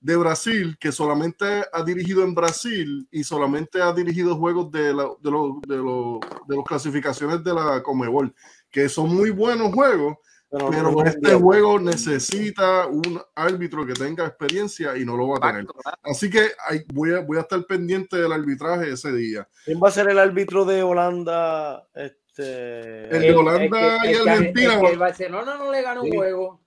de Brasil que solamente ha dirigido en Brasil y solamente ha dirigido juegos de, la, de, los de, los de las clasificaciones de la Comebol, que son muy buenos juegos, Pero, pero no, este juego necesita un árbitro que tenga experiencia y no lo va a tener. Así que voy, a, voy a estar pendiente del arbitraje ese día. ¿Quién va a ser el árbitro de Holanda? Este, El de Holanda que- y el que- Argentina, el que Barcelona no le ganó un Sí. juego.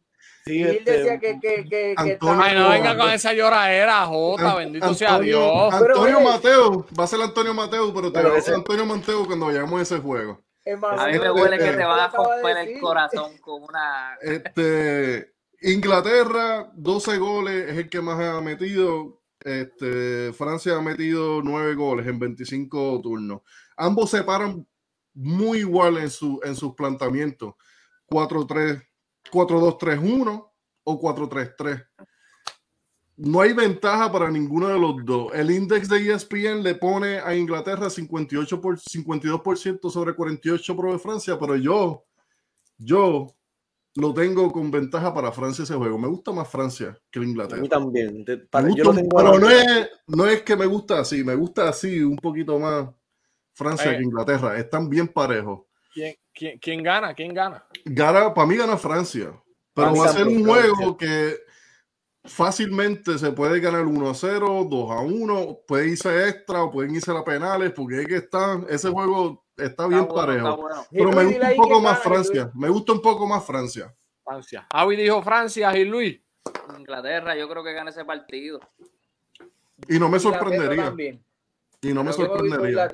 sí, Y él este, decía que, que, que, que Antonio- estaba- Ay, no venga con esa lloradera, Jota. An- Bendito sea Antonio- Dios. Pero, Antonio. Mateo, va a ser Antonio Mateo, pero te va a ser Antonio Mateo cuando vayamos a ese juego. A mí me Este- huele que este- te van a romper el corazón con una. Este, Inglaterra, 12 goles, es el que más ha metido. Este, Francia ha metido 9 goles en 25 turnos. Ambos se paran muy igual en, su, en sus planteamientos. 4-3, 4-2-3-1 o 4-3-3. No hay ventaja para ninguno de los dos. El index de ESPN le pone a Inglaterra 58 por, 52% sobre 48 pro de Francia, pero yo, yo lo tengo con ventaja para Francia ese juego. Me gusta más Francia que a Inglaterra. mí también. Me para- gusta yo lo tengo pero no es, no es que me gusta así, me gusta así un poquito más Francia Oye. que Inglaterra. Están bien parejos. ¿Quién, quién, quién gana? ¿Quién gana? Gana, para mí gana Francia. Pero Francia va a ser un juego que fácilmente se puede ganar 1 a 0, 2 a 1, puede irse extra o pueden irse a penales, porque es que está, ese juego está bien Está bueno, parejo. está bueno. Pero me gusta un poco más gana, Francia. Me gusta un poco más Francia. Francia. Javi dijo Francia y Luis. Inglaterra, yo creo que gana ese partido. Y no me sorprendería. también. Y no me sorprendería.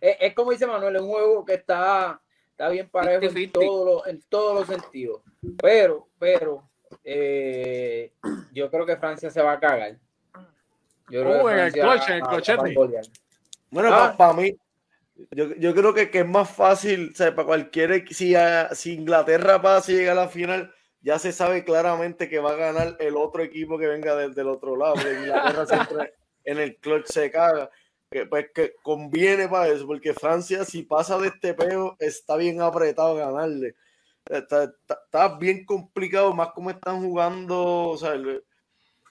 Es, es como dice Manuel, es un juego que está, está bien parejo en 50-50. todos los, en todos los sentidos. Pero, pero, eh, yo creo que Francia se va a cagar. Yo creo Oh, que en el clochete. golear. Bueno, Ah. para mí, yo, yo creo que, que es más fácil, o sea, para cualquier, si, a- si Inglaterra pasa y llega a la final, ya se sabe claramente que va a ganar el otro equipo que venga desde el otro lado, Inglaterra siempre en el clutch se caga, que, pues que conviene para eso, porque Francia si pasa de este peo está bien apretado ganarle. Está, está- está bien complicado, más como están jugando, o sea, el-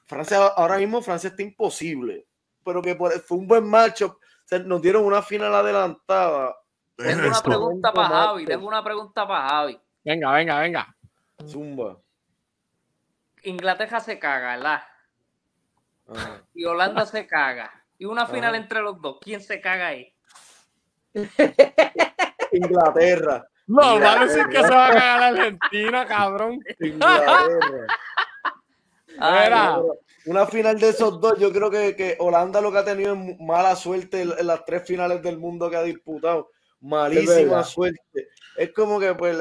Francia, ahora mismo Francia está imposible, pero que por- fue un buen o sea, nos dieron una final adelantada. Tengo una pregunta para. Javi. Tengo una pregunta para Javi. Venga, venga, venga. Zumba. Inglaterra se caga, ¿verdad? Ajá. Y Holanda se caga. Y una final Ajá. entre los dos. ¿Quién se caga ahí? Inglaterra. No, va a decir que se va a cagar la Argentina, cabrón. Inglaterra. Mira. Una final de esos dos, yo creo que, que Holanda lo que ha tenido es mala suerte en, en las tres finales del mundo que ha disputado. malísima suerte. Es como que pues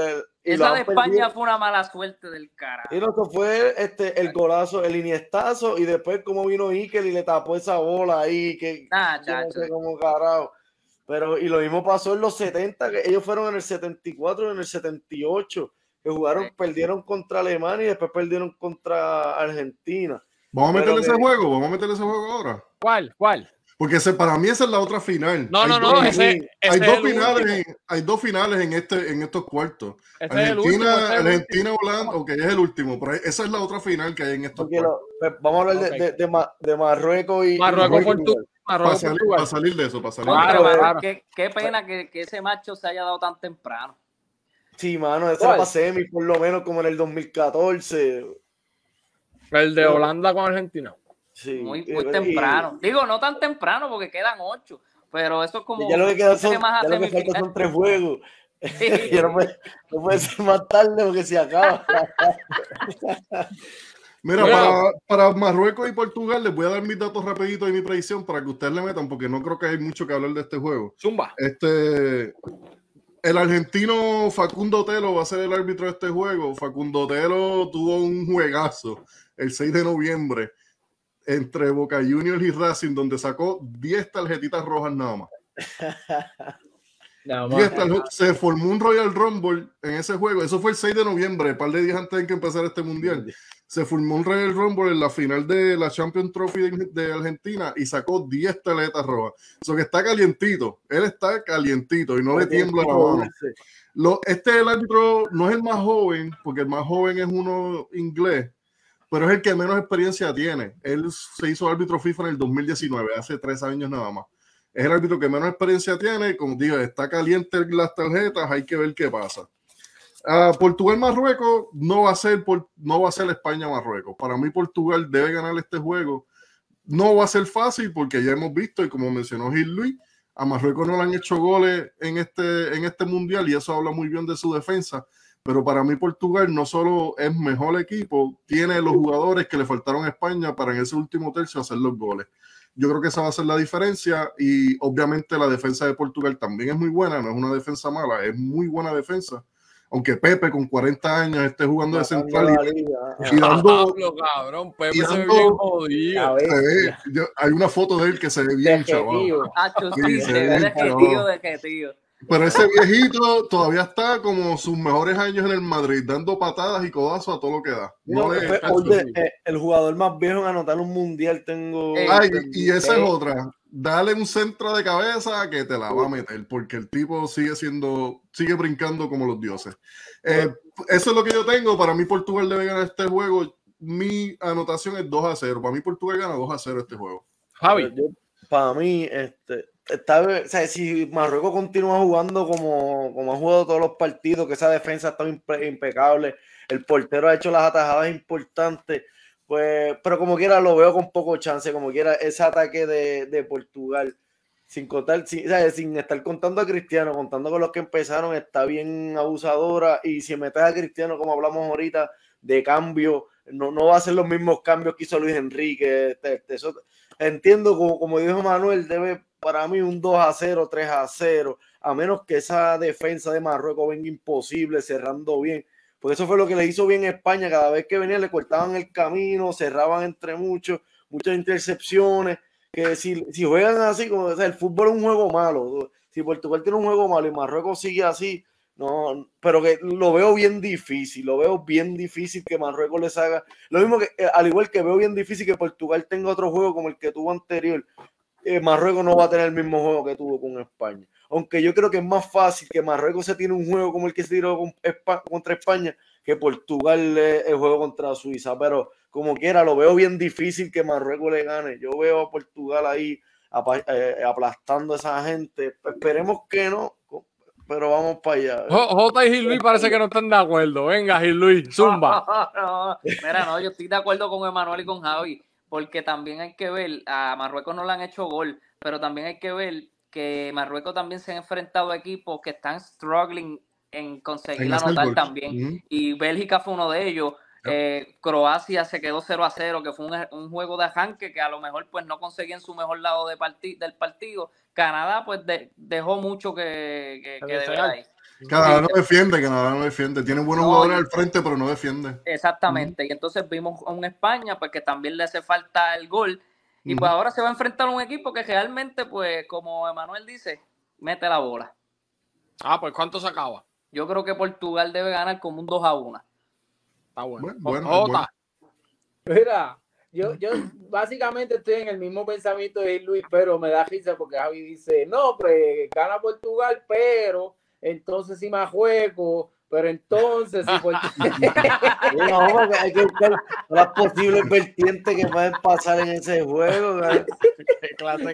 esa de España fue una mala suerte del cara. Y no, fue este, el golazo, el iniestazo, y después como vino Iker y le tapó esa bola ahí, que ah, no sé cómo carajo. Pero, y lo mismo pasó en los 70, que ellos fueron en el 74 y en el 78, que jugaron, perdieron contra Alemania y después perdieron contra Argentina. Vamos a meterle ese juego, vamos a meterle ese juego ahora. ¿Cuál? ¿Cuál? Porque ese, para mí esa es la otra final. No, no, no. Ese, hay, dos finales en, hay dos finales en, este, en estos cuartos. Argentina, Argentina, Holanda, ok, es el último, pero esa es la otra final que hay en estos cuartos. Pues, vamos a hablar de, de, de, Marruecos y. Marruecos, Portugal. Para salir, para salir, de eso, para salir claro, de eso. Claro. Qué, qué, pena que, que, ese macho se haya dado tan temprano. Sí, mano, eso era para semi, por lo menos como en el 2014. El de Holanda con Argentina muy, muy temprano. Digo, no tan temprano porque quedan ocho, pero eso es como. Ya lo que queda son, ya lo que falta son tres juegos. no, puede, no, puede, ser más tarde porque se acaba. Mira, para, para, Marruecos y Portugal les voy a dar mis datos rapiditos y mi predicción para que ustedes le metan, porque no creo que hay mucho que hablar de este juego. Zumba. Este, el argentino Facundo Telo va a ser el árbitro de este juego. Facundo Telo tuvo un juegazo el 6 de noviembre entre Boca Juniors y Racing, donde sacó 10 tarjetitas rojas nada más. se formó un Royal Rumble en ese juego. Eso fue el 6 de noviembre, un par de días antes de que empezara este mundial. Se formó un Royal Rumble en la final de la Champions Trophy de, Argentina y sacó 10 tarjetas rojas. Eso que está calientito. Él está calientito y no le tiembla la mano. Lo, este el árbitro, no es el más joven, porque el más joven es uno inglés, pero es el que menos experiencia tiene. Él se hizo árbitro FIFA en el 2019, hace tres años nada más. Es el árbitro que menos experiencia tiene, como digo, está caliente las tarjetas, hay que ver qué pasa. Uh, Portugal-Marruecos no va a ser no ser España-Marruecos. Para mí Portugal debe ganar este juego. No va a ser fácil porque ya hemos visto y como mencionó Gil Luis, a Marruecos no le han hecho goles en este, en este mundial y eso habla muy bien de su defensa pero para mí Portugal no solo es mejor equipo, tiene los jugadores que le faltaron a España para en ese último tercio hacer los goles. Yo creo que esa va a ser la diferencia y obviamente la defensa de Portugal también es muy buena, no es una defensa mala, es muy buena defensa. Aunque Pepe con 40 años esté jugando de central y, dando, cabrón, Pepe se ve bien jodido. hay una foto de él que se ve bien chaval. Sí, se ve que tío. Pero ese viejito todavía está como sus mejores años en el Madrid, dando patadas y codazos a todo lo que da. Eh, el jugador más viejo en anotar un mundial tengo. Ay, y esa es otra. Dale un centro de cabeza que te la va a meter, porque el tipo sigue siendo, sigue brincando como los dioses. Eh, eso es lo que yo tengo. Para mí, Portugal debe ganar este juego. Mi anotación es 2 a 0. Para mí, Portugal gana 2 a 0 este juego. Javi. para mí, este, está, o sea, si Marruecos continúa jugando como, como ha jugado todos los partidos, que esa defensa está impecable, el portero ha hecho las atajadas importantes, pues, pero como quiera lo veo con poco chance, como quiera ese ataque de, de Portugal, sin contar, sin, sin, estar contando a Cristiano, contando con los que empezaron, está bien abusadora, y si metes a Cristiano, como hablamos ahorita, de cambio, no, no va a ser los mismos cambios que hizo Luis Enrique, eso, entiendo, como, como dijo Manuel, debe para mí un 2 a 0, 3 a 0, a menos que esa defensa de Marruecos venga imposible, cerrando bien. Porque eso fue lo que le hizo bien España. Cada vez que venía le cortaban el camino, cerraban entre muchos, muchas intercepciones. Que si, si juegan así, como el fútbol es un juego malo. Si Portugal tiene un juego malo y Marruecos sigue así, no, pero que lo veo bien difícil, lo veo bien difícil que Marruecos les haga. Lo mismo que, eh, al igual que veo bien difícil que Portugal tenga otro juego como el que tuvo anterior, eh, Marruecos no va a tener el mismo juego que tuvo con España. Aunque yo creo que es más fácil que Marruecos se tiene un juego como el que se tiró contra España que Portugal el juego contra Suiza. Pero como quiera, lo veo bien difícil que Marruecos le gane. Yo veo a Portugal ahí eh, aplastando a esa gente. Esperemos que no, pero vamos para allá. J y Gil Luis parece que no están de acuerdo. Venga, Gil Luis, zumba. Mira, no, yo estoy de acuerdo con Emanuel y con Javi porque también hay que ver, a Marruecos no le han hecho gol, pero también hay que ver que Marruecos también se ha enfrentado a equipos que están struggling en conseguir anotar también. Y Bélgica fue uno de ellos. Eh, Croacia se quedó 0 a 0, que fue un, juego de arranque que a lo mejor pues no conseguían su mejor lado de del partido. Canadá pues dejó mucho que, que, que deber ahí. Canadá no defiende, Canadá no defiende. Tiene buenos jugadores al frente, pero no defiende. Exactamente. Y entonces vimos a un España, pues que también le hace falta el gol. Y pues ahora se va a enfrentar a un equipo que realmente, pues, como Emanuel dice, mete la bola. Ah, pues ¿cuánto se acaba? Yo creo que Portugal debe ganar como un 2 a 1. Está bueno. bueno, Mira, yo, yo básicamente estoy en el mismo pensamiento de Luis, pero me da risa porque Javi dice, no, pues gana Portugal, pero entonces sí juego, pero entonces sí no, hay que buscar las posibles vertientes que pueden pasar en ese juego.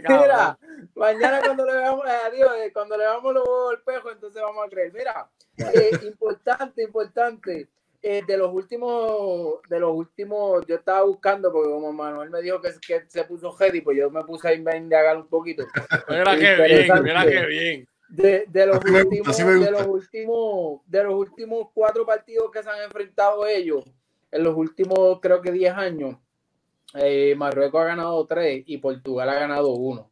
Mira, mañana cuando le veamos, adiós, eh, cuando le veamos los huevos al pejo, entonces vamos a creer. Mira, eh, importante, importante. Eh, de los últimos, de los últimos, yo estaba buscando, porque como Manuel me dijo que, que se puso heavy, pues yo me puse a indagar un poquito. Mira qué bien, mira qué bien de, de, los últimos, de, los últimos, de los últimos cuatro partidos que se han enfrentado ellos, en los últimos creo que 10 años, eh, Marruecos ha ganado tres y Portugal ha ganado uno.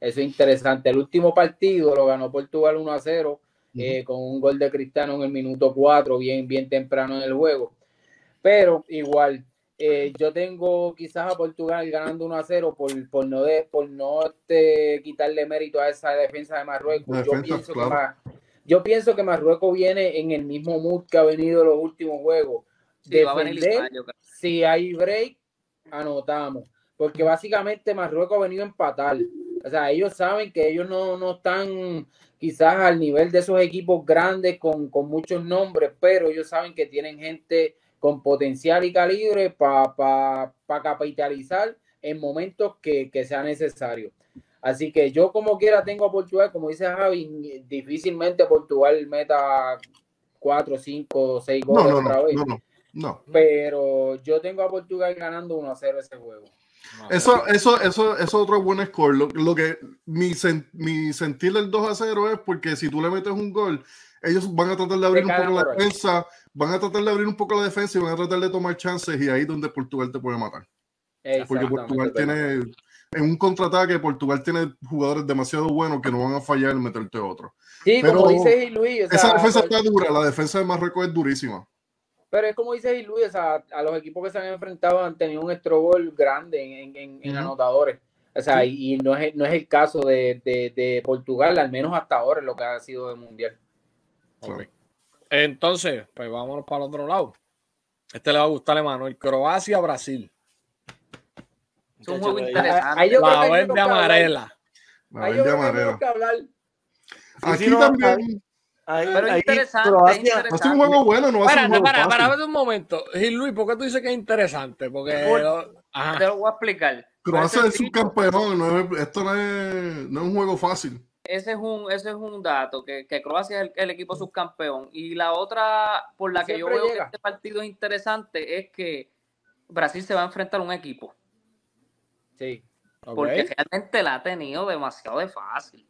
Eso es interesante. El último partido lo ganó Portugal 1 a 0 eh, con un gol de Cristiano en el minuto 4, bien, bien temprano en el juego. Pero igual, eh, yo tengo quizás a Portugal ganando 1 a 0 por, por no, de, por no este, quitarle mérito a esa defensa de Marruecos. yo, pienso que yo pienso que Marruecos viene en el mismo mood que ha venido los últimos juegos. Defender, si hay break, anotamos. Porque básicamente Marruecos ha venido a empatar. O sea, ellos saben que ellos no, no están quizás al nivel de esos equipos grandes con, con muchos nombres, pero ellos saben que tienen gente con potencial y calibre para capitalizar en momentos que, sea necesario. Así que yo como quiera tengo a Portugal, como dice Javi, difícilmente Portugal meta 4, 5, 6 goles otra vez. No, Pero yo tengo a Portugal ganando 1 a 0 ese juego. Eso, eso, eso, es otro buen score. Lo, que mi, mi sentir del 2 a 0 es porque si tú le metes un gol, ellos van a tratar de abrir un poco la defensa, van a tratar de abrir un poco la defensa y van a tratar de tomar chances y ahí es donde Portugal te puede matar. Porque Portugal tiene, en un contraataque, Portugal tiene jugadores demasiado buenos que no van a fallar en meterte otro. Sí, Pero como dice Luis. esa defensa está dura, la defensa de Marruecos es durísima. Pero es como dice Luis, a los equipos que se han enfrentado han tenido un estrobol grande en, anotadores. O sea, y, no, es, no es el caso de, de, Portugal, al menos hasta ahora, lo que ha sido el Mundial. Entonces, pues vámonos para el otro lado. Este le va a gustar, Emanuel. Croacia-Brasil. Es un juego interesante. La verde amarela. La verde amarela. Aquí también. Pero interesante, Es un juego bueno, no ser un juego para, para, ver un momento. Gil Luis, ¿por qué tú dices que es interesante? Porque. Te lo voy a explicar. Croacia es subcampeón. No esto no es, no es un juego fácil ese es un, ese es un dato, que, Croacia es el, equipo subcampeón. Y la otra por la que yo veo que este partido es interesante es que Brasil se va a enfrentar a un equipo. Sí. Porque realmente la ha tenido demasiado de fácil.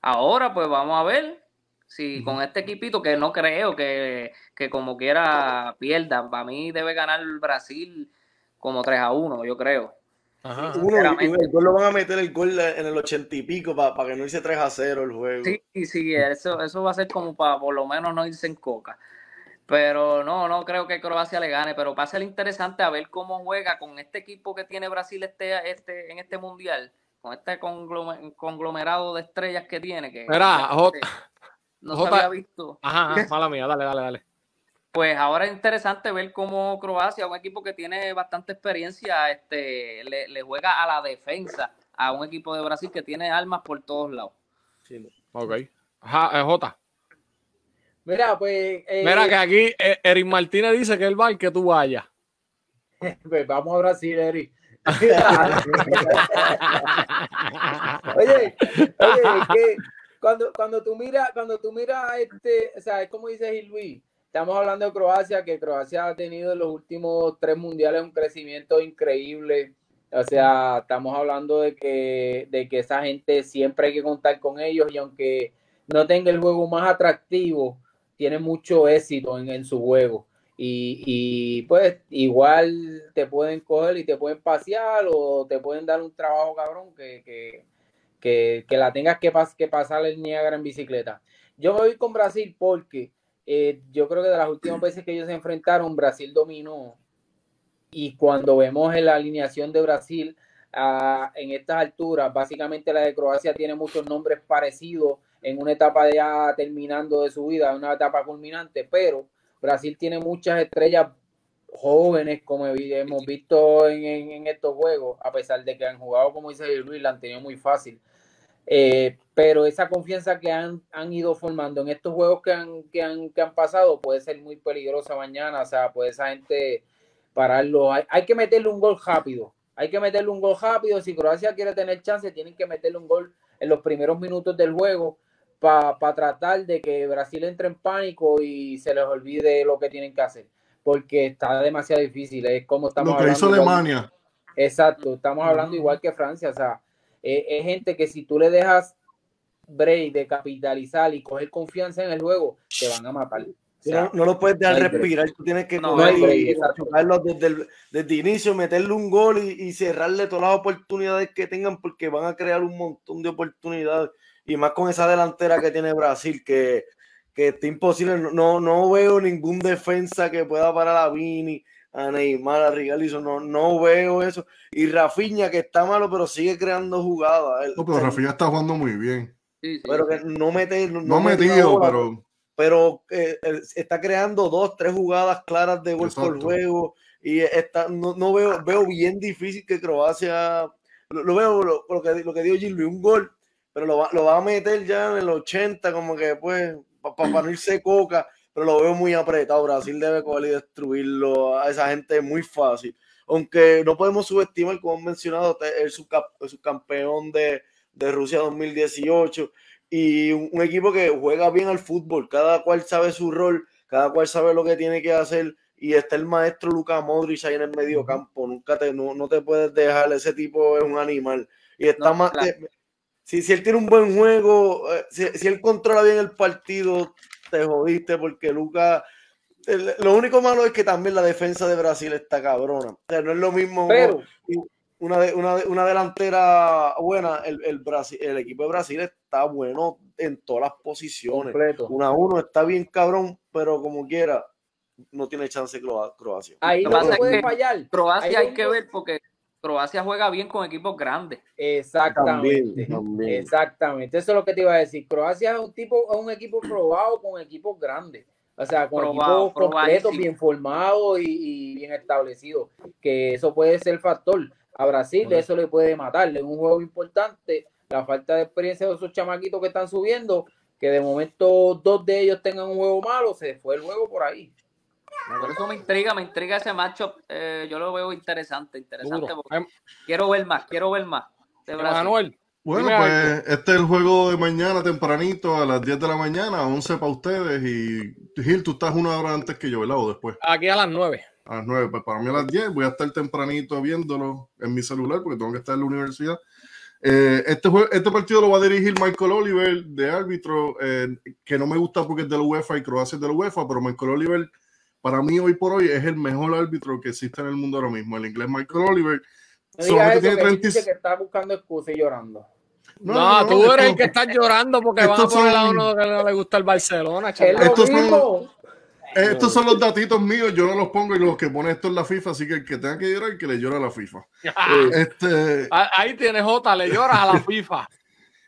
Ahora, pues vamos a ver si con este equipito, que no creo que, que como quiera pierda, para mí debe ganar Brasil como 3 a 1, yo creo. Ajá. Uno, el gol lo van a meter el gol en el ochenta y pico para que no hice 3 a 0 el juego. Sí, sí, eso, eso va a ser como para por lo menos no irse en coca. Pero no, no creo que Croacia le gane, pero va a ser interesante a ver cómo juega con este equipo que tiene Brasil este, este, en este mundial, con este conglomerado de estrellas que tiene. Que, no se había visto. Ajá, mala mía, dale, dale, dale pues ahora es interesante ver cómo Croacia, un equipo que tiene bastante experiencia, este, le, juega a la defensa a un equipo de Brasil que tiene armas por todos lados. Ok. Ajá, eh, J. Mira, pues. Eh, Mira que aquí eh, Eric Martínez dice que él va y que tú vayas. pues vamos a Brasil, Eric. oye, oye, que cuando, cuando tú miras, cuando tú miras este, o sea, es como dice Gil Luis, Estamos hablando de Croacia, que Croacia ha tenido en los últimos tres mundiales un crecimiento increíble. O sea, estamos hablando de que, de que esa gente siempre hay que contar con ellos y aunque no tenga el juego más atractivo, tiene mucho éxito en, su juego. Y, y, pues igual te pueden coger y te pueden pasear o te pueden dar un trabajo cabrón que, que, que, que la tengas que, pas que pasar el Niagara en bicicleta. Yo me voy con Brasil porque eh, yo creo que de las últimas veces que ellos se enfrentaron, Brasil dominó. Y cuando vemos en la alineación de Brasil en estas alturas, básicamente la de Croacia tiene muchos nombres parecidos en una etapa ya terminando de su vida, una etapa culminante, pero Brasil tiene muchas estrellas jóvenes, como hemos visto en, en, estos juegos, a pesar de que han jugado, como dice Luis, la han tenido muy fácil. Eh, pero esa confianza que han, han, ido formando en estos juegos que han, que, han, que han pasado puede ser muy peligrosa mañana, o sea, puede esa gente pararlo. Hay, hay, que meterle un gol rápido, hay que meterle un gol rápido. Si Croacia quiere tener chance, tienen que meterle un gol en los primeros minutos del juego para pa tratar de que Brasil entre en pánico y se les olvide lo que tienen que hacer, porque está demasiado difícil. Es como estamos lo que hablando. hizo Alemania. Exacto, estamos hablando igual que Francia, o sea eh, es gente que si tú le dejas break de capitalizar y coger confianza en el juego, te van a matar. O sea, no, no, lo puedes dejar no respirar, break. tú tienes que no, break, chocarlo desde el, desde el inicio, meterle un gol y, y, cerrarle todas las oportunidades que tengan porque van a crear un montón de oportunidades y más con esa delantera que tiene Brasil que, que está imposible, no, no veo ningún defensa que pueda parar a Vini, a Neymar, a Rigalizo, no, no veo eso. Y Rafinha, que está malo, pero sigue creando jugadas. No, pero Rafinha está jugando muy bien. Sí, sí. Pero que no mete. No, no metido, bola, pero. Pero eh, está creando dos, tres jugadas claras de gol por juego. Y está, no, no, veo, veo bien difícil que Croacia. Lo, lo veo, lo, lo, que, lo que dio Gilby, un gol, pero lo va, lo va a meter ya en el 80, como que pues, para pa, pa no irse coca pero lo veo muy apretado. Brasil debe coger y destruirlo a esa gente muy fácil. Aunque no podemos subestimar, como han mencionado, el, subcamp el subcampeón de, de, Rusia 2018 y un, un, equipo que juega bien al fútbol. Cada cual sabe su rol, cada cual sabe lo que tiene que hacer. Y está el maestro Luka Modric ahí en el medio campo. Nunca te, no, no te puedes dejar, ese tipo es un animal. Y está no, más. Claro. Si, si él tiene un buen juego, eh, si, si él controla bien el partido, te jodiste porque Lucas. Lo único malo es que también la defensa de Brasil está cabrona. O sea, no es lo mismo Pero, una, una, una delantera buena. El, el, Brasil, el equipo de Brasil está bueno en todas las posiciones. Completo. Uno a uno está bien cabrón, pero como quiera, no tiene chance Croacia. Ahí no pasa puede que fallar. Croacia Ahí hay que ver porque Croacia juega bien con equipos grandes. Exactamente. También, también. Exactamente. Eso es lo que te iba a decir. Croacia es un tipo, es un equipo probado con equipos grandes. O sea, con Probado, equipos completos, bien formados y, y bien establecidos. Que eso puede ser factor. A Brasil eso le puede matar. En un juego importante, la falta de experiencia de esos chamaquitos que están subiendo, que de momento dos de ellos tengan un juego malo, se fue el juego por ahí. Por eso me intriga, me intriga ese matchup. Eh, yo lo veo interesante, interesante. Porque Quiero ver más, quiero ver más. de. Manuel, Bueno, pues este es el juego de mañana tempranito a las 10 de la mañana, 11 para ustedes. Y Gil, tú estás una hora antes que yo, ¿verdad? O después. aquí a las 9. A las 9, pues para mí a las 10 voy a estar tempranito viéndolo en mi celular porque tengo que estar en la universidad. Eh, este, jue- este partido lo va a dirigir Michael Oliver de árbitro, eh, que no me gusta porque es de la UEFA y Croacia es de la UEFA, pero Michael Oliver para mí hoy por hoy es el mejor árbitro que existe en el mundo ahora mismo. El inglés Michael Oliver No digas eso, tiene que 30 dice que está buscando excusas y llorando. No, tú esto- eres el que estás llorando porque van a poner a son- uno que no le gusta el Barcelona, Es chaval. lo Estos son- mismo. Estos son los datitos míos, yo no los pongo y los que pone esto en la FIFA, así que el que tenga que llorar, que le llora a la FIFA. Este, Ah, Ahí tienes Jota, le lloras a la FIFA.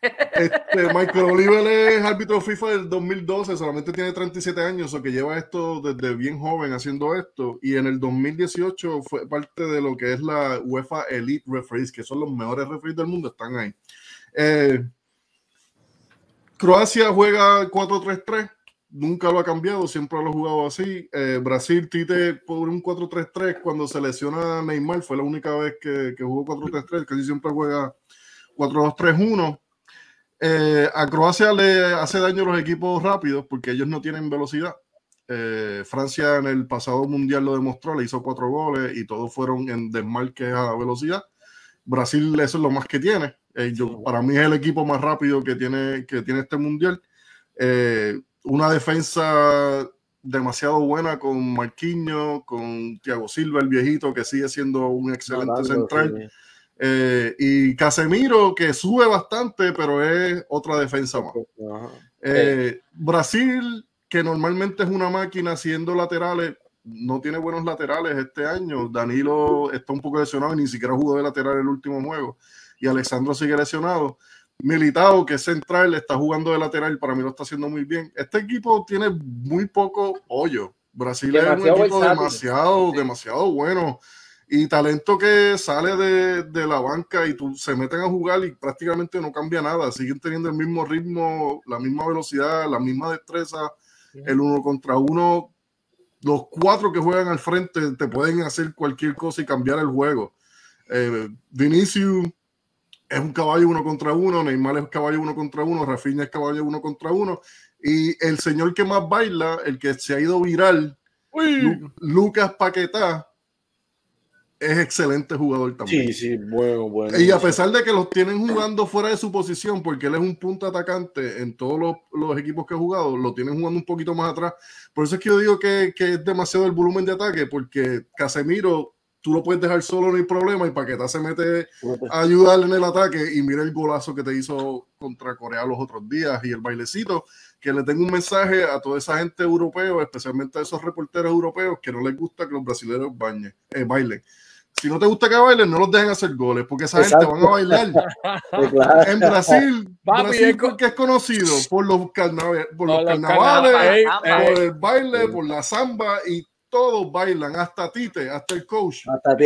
Este, Michael Oliver es árbitro FIFA del 2012, solamente tiene 37 años, o que lleva esto desde bien joven haciendo esto, y en el 2018 fue parte de lo que es la UEFA Elite Referees, que son los mejores referees del mundo, están ahí. Eh, Croacia juega 4-3-3, nunca lo ha cambiado, siempre lo ha jugado así. Eh, Brasil, Tite, por un 4-3-3, cuando se lesiona Neymar, fue la única vez que, que jugó 4-3-3, casi siempre juega 4-2-3-1. Eh, a Croacia le hace daño los equipos rápidos porque ellos no tienen velocidad. Eh, Francia en el pasado mundial lo demostró, le hizo cuatro goles y todos fueron en desmarques a velocidad. Brasil eso es lo más que tiene. Eh, yo, para mí es el equipo más rápido que tiene, que tiene este mundial. Una defensa demasiado buena con Marquinhos, con Thiago Silva, el viejito, que sigue siendo un excelente central. Eh, y Casemiro, que sube bastante, pero es otra defensa más. Eh, Brasil, que normalmente es una máquina haciendo laterales, no tiene buenos laterales este año. Danilo está un poco lesionado y ni siquiera jugó de lateral el último juego. Y Alexandro sigue lesionado. Militado, que es central, está jugando de lateral, para mí lo está haciendo muy bien. Este equipo tiene muy poco hoyo. Brasil es un equipo demasiado, demasiado bueno. Y talento que sale de, la banca y tú, se meten a jugar y prácticamente no cambia nada. Siguen teniendo el mismo ritmo, la misma velocidad, la misma destreza. El uno contra uno los cuatro que juegan al frente te pueden hacer cualquier cosa y cambiar el juego. Eh, Vinicius es un caballo uno contra uno, Neymar es caballo uno contra uno, Rafinha es caballo uno contra uno, y el señor que más baila, el que se ha ido viral, Lucas Paquetá, es excelente jugador también. Sí, sí, bueno, bueno. Y a pesar de que los tienen jugando fuera de su posición, porque él es un punto atacante en todos los, equipos que ha jugado, lo tienen jugando un poquito más atrás. Por eso es que yo digo que, que, es demasiado el volumen de ataque, porque Casemiro tú lo puedes dejar solo, no hay problema, y Paqueta se mete a ayudarle en el ataque y mira el golazo que te hizo contra Corea los otros días y el bailecito, que le tengo un mensaje a toda esa gente europea, especialmente a esos reporteros europeos que no les gusta que los brasileños bañen, eh, bailen si no te gusta que bailen, no los dejen hacer goles, porque esa gente van a bailar. En Brasil, Brasil porque es conocido por los, carnavales, por, los carnavales, por el baile, por la samba y todos bailan, hasta Tite, hasta el coach. Hasta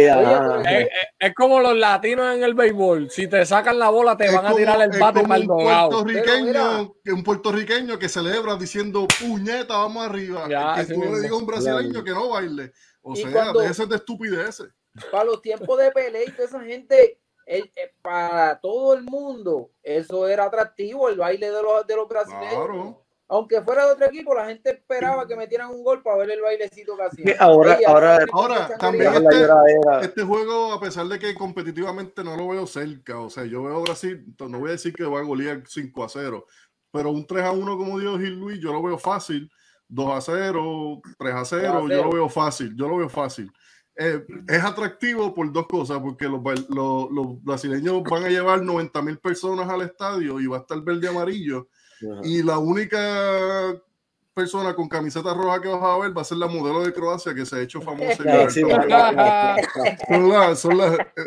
es, como los latinos en el béisbol. Si te sacan la bola, te van a tirar el bate para el puertorriqueño, un puertorriqueño que celebra diciendo puñeta, vamos arriba. que tú le digas a un brasileño que no baile. O sea, cuando... de ese de estupideces para los tiempos de pelea y toda esa gente, eh, para todo el mundo, eso era atractivo, el baile de los, de los brasileños. Aunque fuera de otro equipo, la gente esperaba que metieran un gol para ver el bailecito que hacían. Ahora, ahora, ahora también este, este, juego, a pesar de que competitivamente no lo veo cerca, o sea, yo veo Brasil, no voy a decir que va a golear 5 a 0, pero un 3 a 1 como dijo Gil Luis, yo lo veo fácil. 2 a 0, 3 a 0, yo lo veo fácil, yo lo veo fácil. Eh, es atractivo por dos cosas, porque los, los, brasileños van a llevar 90 mil personas al estadio y va a estar verde amarillo. Y la única persona con camiseta roja que vas a ver va a ser la modelo de Croacia que se ha hecho famosa. son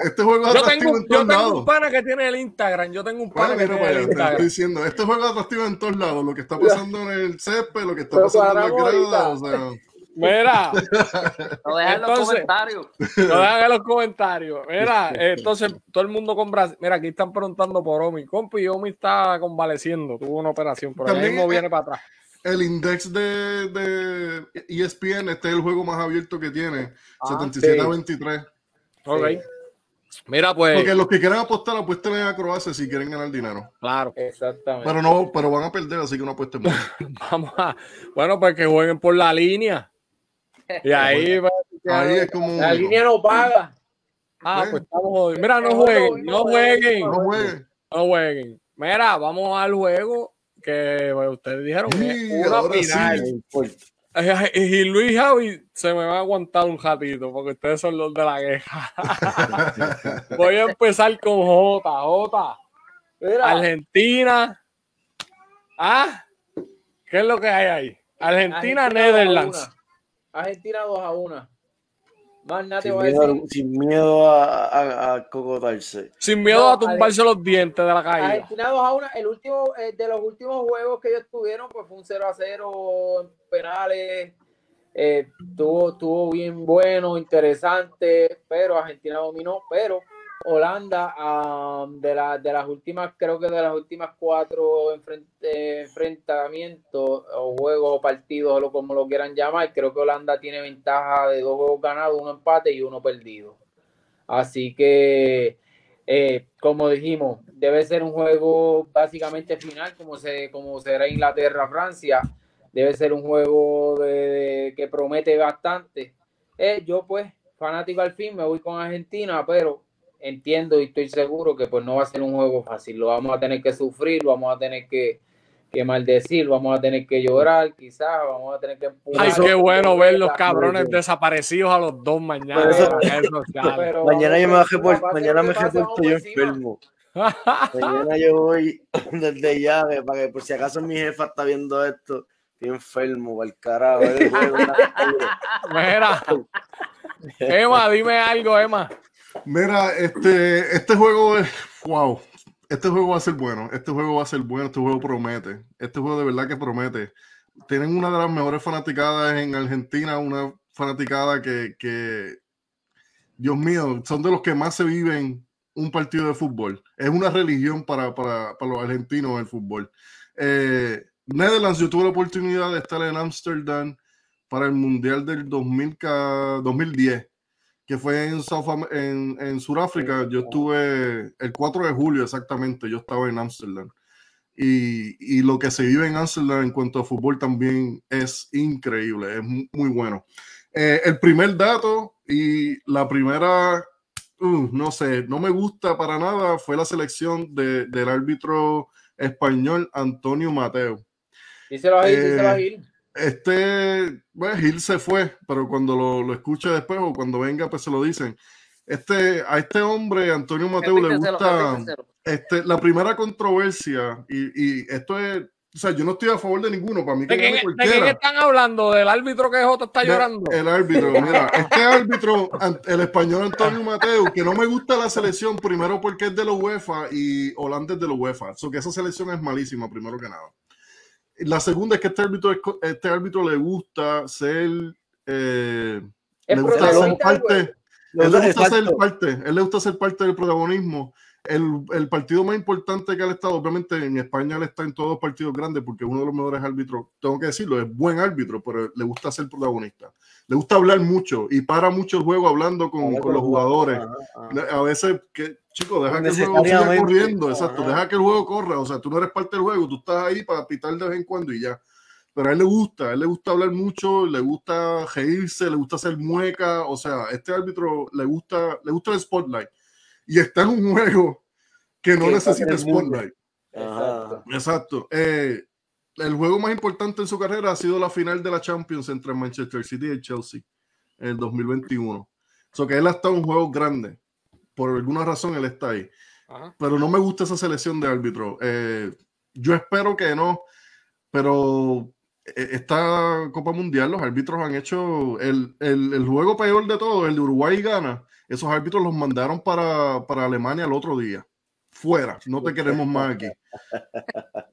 este juego es atractivo en todos lados. Yo tengo un pana que tiene el Instagram. Yo tengo un pana que tiene el Instagram. Estoy diciendo, este juego es atractivo en todos lados. Lo que está pasando en el césped, lo que está pasando en la grada. O sea, Mira, lo dejan en los comentarios. Lo dejan en los comentarios. Mira, entonces todo el mundo con Brasil. Mira, aquí están preguntando por Omi. Compi, Omi está convaleciendo, tuvo una operación, pero ahora mismo viene para atrás. El index de, de, ESPN, este es el juego más abierto que tiene, 77 ah, a 23. Ok. Mira, pues. Porque los que quieran apostar, apuesten a Croacia si quieren ganar dinero. Claro. Exactamente. Pero no, pero van a perder, así que no apuesten Vamos a. Bueno, pues que jueguen por la línea. Y ahí, ahí es como. La línea no paga. Ah, pues estamos. Mira, no jueguen, no jueguen. No jueguen. No jueguen. Mira, vamos al juego que pues, ustedes dijeron que una final. Y Luis Javi se me va a aguantar un ratito porque ustedes son los de la queja. Voy a empezar con J. J. Argentina. ¿Ah? ¿Qué es lo que hay ahí? Argentina, Argentina Netherlands. Argentina 2 a 1. Más nada sin, miedo, sin miedo a, a, cocotarse. Sin miedo a tumbarse los dientes de la calle. Argentina 2 a 1. El último, eh, de los últimos juegos que ellos tuvieron, pues fue un 0 a 0 en penales. Eh, tuvo, tuvo bien bueno, interesante, pero Argentina dominó. Pero Holanda, de, las últimas, creo que de las últimas cuatro enfrentamientos o juegos o partidos, o como lo quieran llamar, creo que Holanda tiene ventaja de dos juegos ganados, uno empate y uno perdido. Así que, eh, como dijimos, debe ser un juego básicamente final, como, se, como será Inglaterra-Francia. Debe ser un juego que promete bastante. Eh, yo, pues, fanático al fin, me voy con Argentina, pero entiendo y estoy seguro que pues no va a ser un juego fácil, lo vamos a tener que sufrir, lo vamos a tener que, que maldecir, vamos a tener que llorar, quizás vamos a tener que Ay, qué bueno ver los cabrones desaparecidos a los dos mañana. Pero, mañana yo me bajé por, mañana me bajé por yo enfermo. mañana yo voy desde ya, para que por si acaso mi jefa está viendo esto, estoy enfermo, el carajo. Mira, Emma, dime algo, Emma. Mira, este, este juego es, wow, este juego va a ser bueno, este juego va a ser bueno, este juego promete, este juego de verdad que promete. Tienen una de las mejores fanaticadas en Argentina, una fanaticada que, que, Dios mío, son de los que más se viven un partido de fútbol. Es una religión para, para, para los argentinos el fútbol. Eh, Netherlands, yo tuve la oportunidad de estar en Ámsterdam para el Mundial del 2000, 2010 que fue en, en, en Sudáfrica. Yo estuve el 4 de julio exactamente, yo estaba en Ámsterdam. Y, y, lo que se vive en Ámsterdam en cuanto a fútbol también es increíble, es muy bueno. Eh, el primer dato y la primera, uh, no sé, no me gusta para nada, fue la selección de, del árbitro español Antonio Mateo. Díselo ahí, díselo ahí este, bueno, Gil se fue, pero cuando lo, lo escuche después o cuando venga, pues se lo dicen. Este, a este hombre, Antonio Mateo, le gusta este, la primera controversia, y, y, esto es, o sea, yo no estoy a favor de ninguno, para mí que ¿De, quién, ¿De quién están hablando? ¿Del árbitro que Jota está llorando? El árbitro, mira, este árbitro, el español Antonio Mateo, que no me gusta la selección, primero porque es de la UEFA y Holanda es de la UEFA, so que esa selección es malísima, primero que nada. La segunda es que este árbitro, este árbitro le gusta ser. Eh, le gusta ser parte. Él le gusta ser parte. Él le gusta ser parte del protagonismo el, el, partido más importante que ha estado, obviamente en España él está en todos los partidos grandes porque es uno de los mejores árbitros, tengo que decirlo, es buen árbitro, pero le gusta ser protagonista. Le gusta hablar mucho y para mucho el juego hablando con, con los jugadores. A veces, que, chicos, deja que el juego siga corriendo, exacto, deja que el juego corra, o sea, tú no eres parte del juego, tú estás ahí para pitar de vez en cuando y ya. Pero a él le gusta, a él le gusta hablar mucho, le gusta reírse, le gusta hacer mueca, o sea, este árbitro le gusta, le gusta el spotlight y está en un juego que no necesita spotlight. Exacto. Eh, el juego más importante en su carrera ha sido la final de la Champions entre Manchester City y Chelsea en el 2021. So que él ha estado en juegos grandes. Por alguna razón él está ahí. Pero no me gusta esa selección de árbitro. Eh, yo espero que no, pero eh, esta Copa Mundial los árbitros han hecho el, el, el juego peor de todo, el de Uruguay y Ghana esos árbitros los mandaron para, para Alemania el otro día. Fuera, no te queremos más aquí.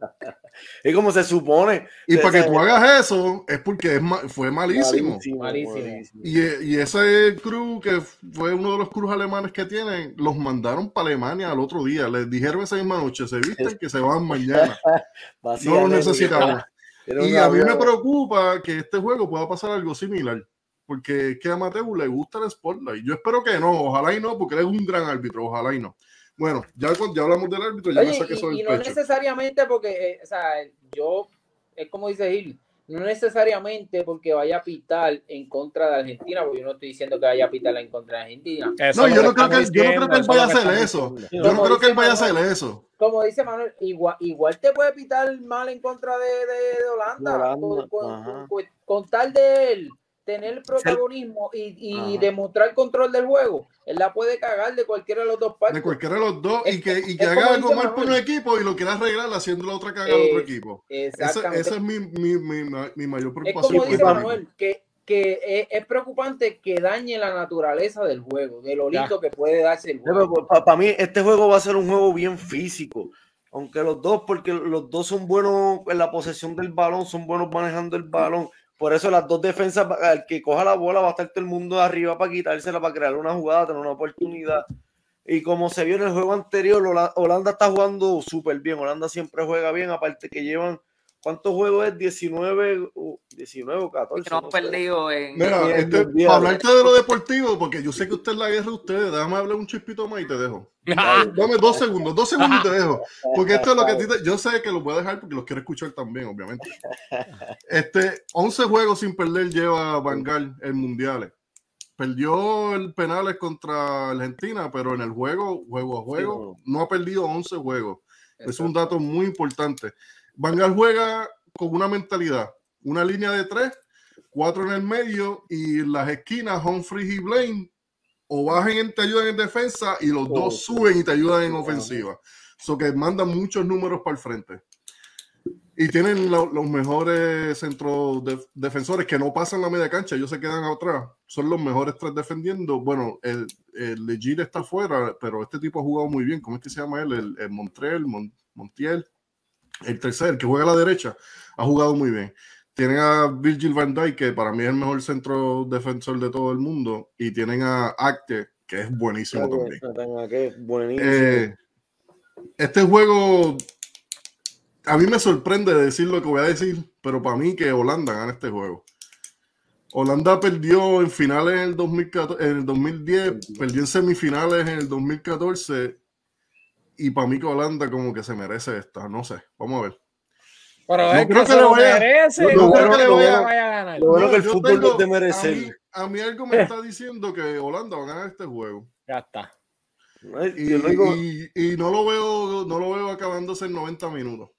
y como se supone. Y para que tú hagas eso, es porque es fue malísimo. malísimo, Y, y, ese crew, que fue uno de los crews alemanes que tienen, los mandaron para Alemania al otro día. Les dijeron esa misma noche, se visten que se van mañana. no lo necesitamos. Y a mí me preocupa que este juego pueda pasar algo similar porque es que a Mateo le gusta el spotlight. Yo espero que no, ojalá y no, porque él es un gran árbitro, ojalá y no. Bueno, ya, ya hablamos del árbitro, ya Oye, me y, y no necesariamente porque, eh, o sea, yo, es como dice Gil, no necesariamente porque vaya a pitar en contra de Argentina, porque yo no estoy diciendo que vaya a pitar en contra de Argentina. no, yo no, creo que, yo no creo que él vaya a hacer eso. Yo no creo que él vaya a hacer eso. Como dice Manuel, igual, igual te puede pitar mal en contra de, de, Holanda, con, con, con, tal de él tener protagonismo y, y demostrar control del juego, él la puede cagar de cualquiera de los dos partes. De cualquiera de los dos y que, y que haga algo mal por un equipo y lo quiera arreglar haciendo la otra cagada al otro equipo. Esa, esa es mi, mi, mi, mi, mayor preocupación. Es como dice Manuel, que, que es, preocupante que dañe la naturaleza del juego, de lo lindo que puede darse el juego. Para, mí, este juego va a ser un juego bien físico. Aunque los dos, porque los dos son buenos en la posesión del balón, son buenos manejando el balón por eso las dos defensas, el que coja la bola va a estar todo el mundo arriba para quitársela, para crear una jugada, tener una oportunidad. Y como se vio en el juego anterior, Holanda está jugando súper bien. Holanda siempre juega bien, aparte que llevan ¿Cuántos juegos es? 19, 19 o 14. No, perdido en. Mira, este, para hablarte de lo deportivo, porque yo sé que usted es la guerra de ustedes, déjame hablar un chispito más y te dejo. Dame dos segundos, dos segundos y te dejo. Porque esto es lo que te, yo sé que lo voy a dejar porque los quiero escuchar también, obviamente. Este, 11 juegos sin perder lleva Bangal en mundiales. Perdió el penales contra Argentina, pero en el juego, juego a juego, no ha perdido 11 juegos. Es un dato muy importante. Bangal juega con una mentalidad, una línea de tres, cuatro en el medio y en las esquinas Humphrey y Blaine o bajen y te ayudan en defensa y los dos suben y te ayudan en ofensiva. So que mandan muchos números para el frente. Y tienen los mejores centros defensores que no pasan la media cancha, ellos se quedan atrás. Son los mejores tres defendiendo. Bueno, el, el Legit está afuera, pero este tipo ha jugado muy bien. ¿Cómo es que se llama él? El, el Montrell, Montiel. El tercer, que juega a la derecha, ha jugado muy bien. Tienen a Virgil van Dijk, que para mí es el mejor centro defensor de todo el mundo. Y tienen a Acte, que es buenísimo también. Eh, este juego a mí me sorprende decir lo que voy a decir, pero para mí que Holanda gana este juego. Holanda perdió en finales en el, 2014, en el 2010, perdió en semifinales en el 2014 y para mí que Holanda como que se merece esta, no sé, vamos a ver. Pero no creo que, le vaya, merece, no, creo que le vaya, a ganar. Lo bueno que el fútbol no te merece. A mí, algo me está diciendo que Holanda va a ganar este juego. Ya está. Y, y, y, no lo veo, no lo veo acabándose en 90 minutos.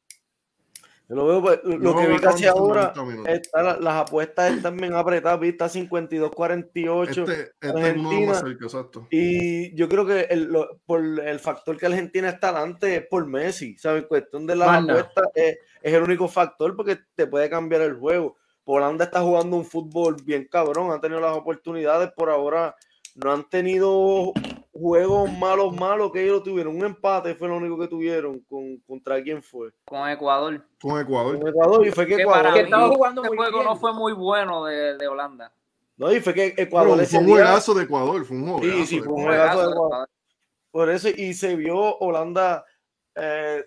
Yo lo veo, pues, lo que vi casi ahora, está, las apuestas están bien apretadas, vista 52-48. Este, este y yo creo que el, por el factor que Argentina está adelante es por Messi, ¿sabes? Cuestión de las apuestas es, es, el único factor porque te puede cambiar el juego. Holanda está jugando un fútbol bien cabrón, han tenido las oportunidades, por ahora no han tenido juegos malos, malos que ellos tuvieron. Un empate fue lo único que tuvieron. ¿Con, ¿Contra quién fue? Con Ecuador. Con Ecuador. Con Ecuador. Y fue que, Ecuador. Para estaba jugando este juego no fue muy bueno de, de Holanda. No, y fue que Ecuador. fue un juegazo de Ecuador. Fue un juegazo. Sí, sí, fue un juegazo de Ecuador. Por eso, y se vio Holanda. Eh,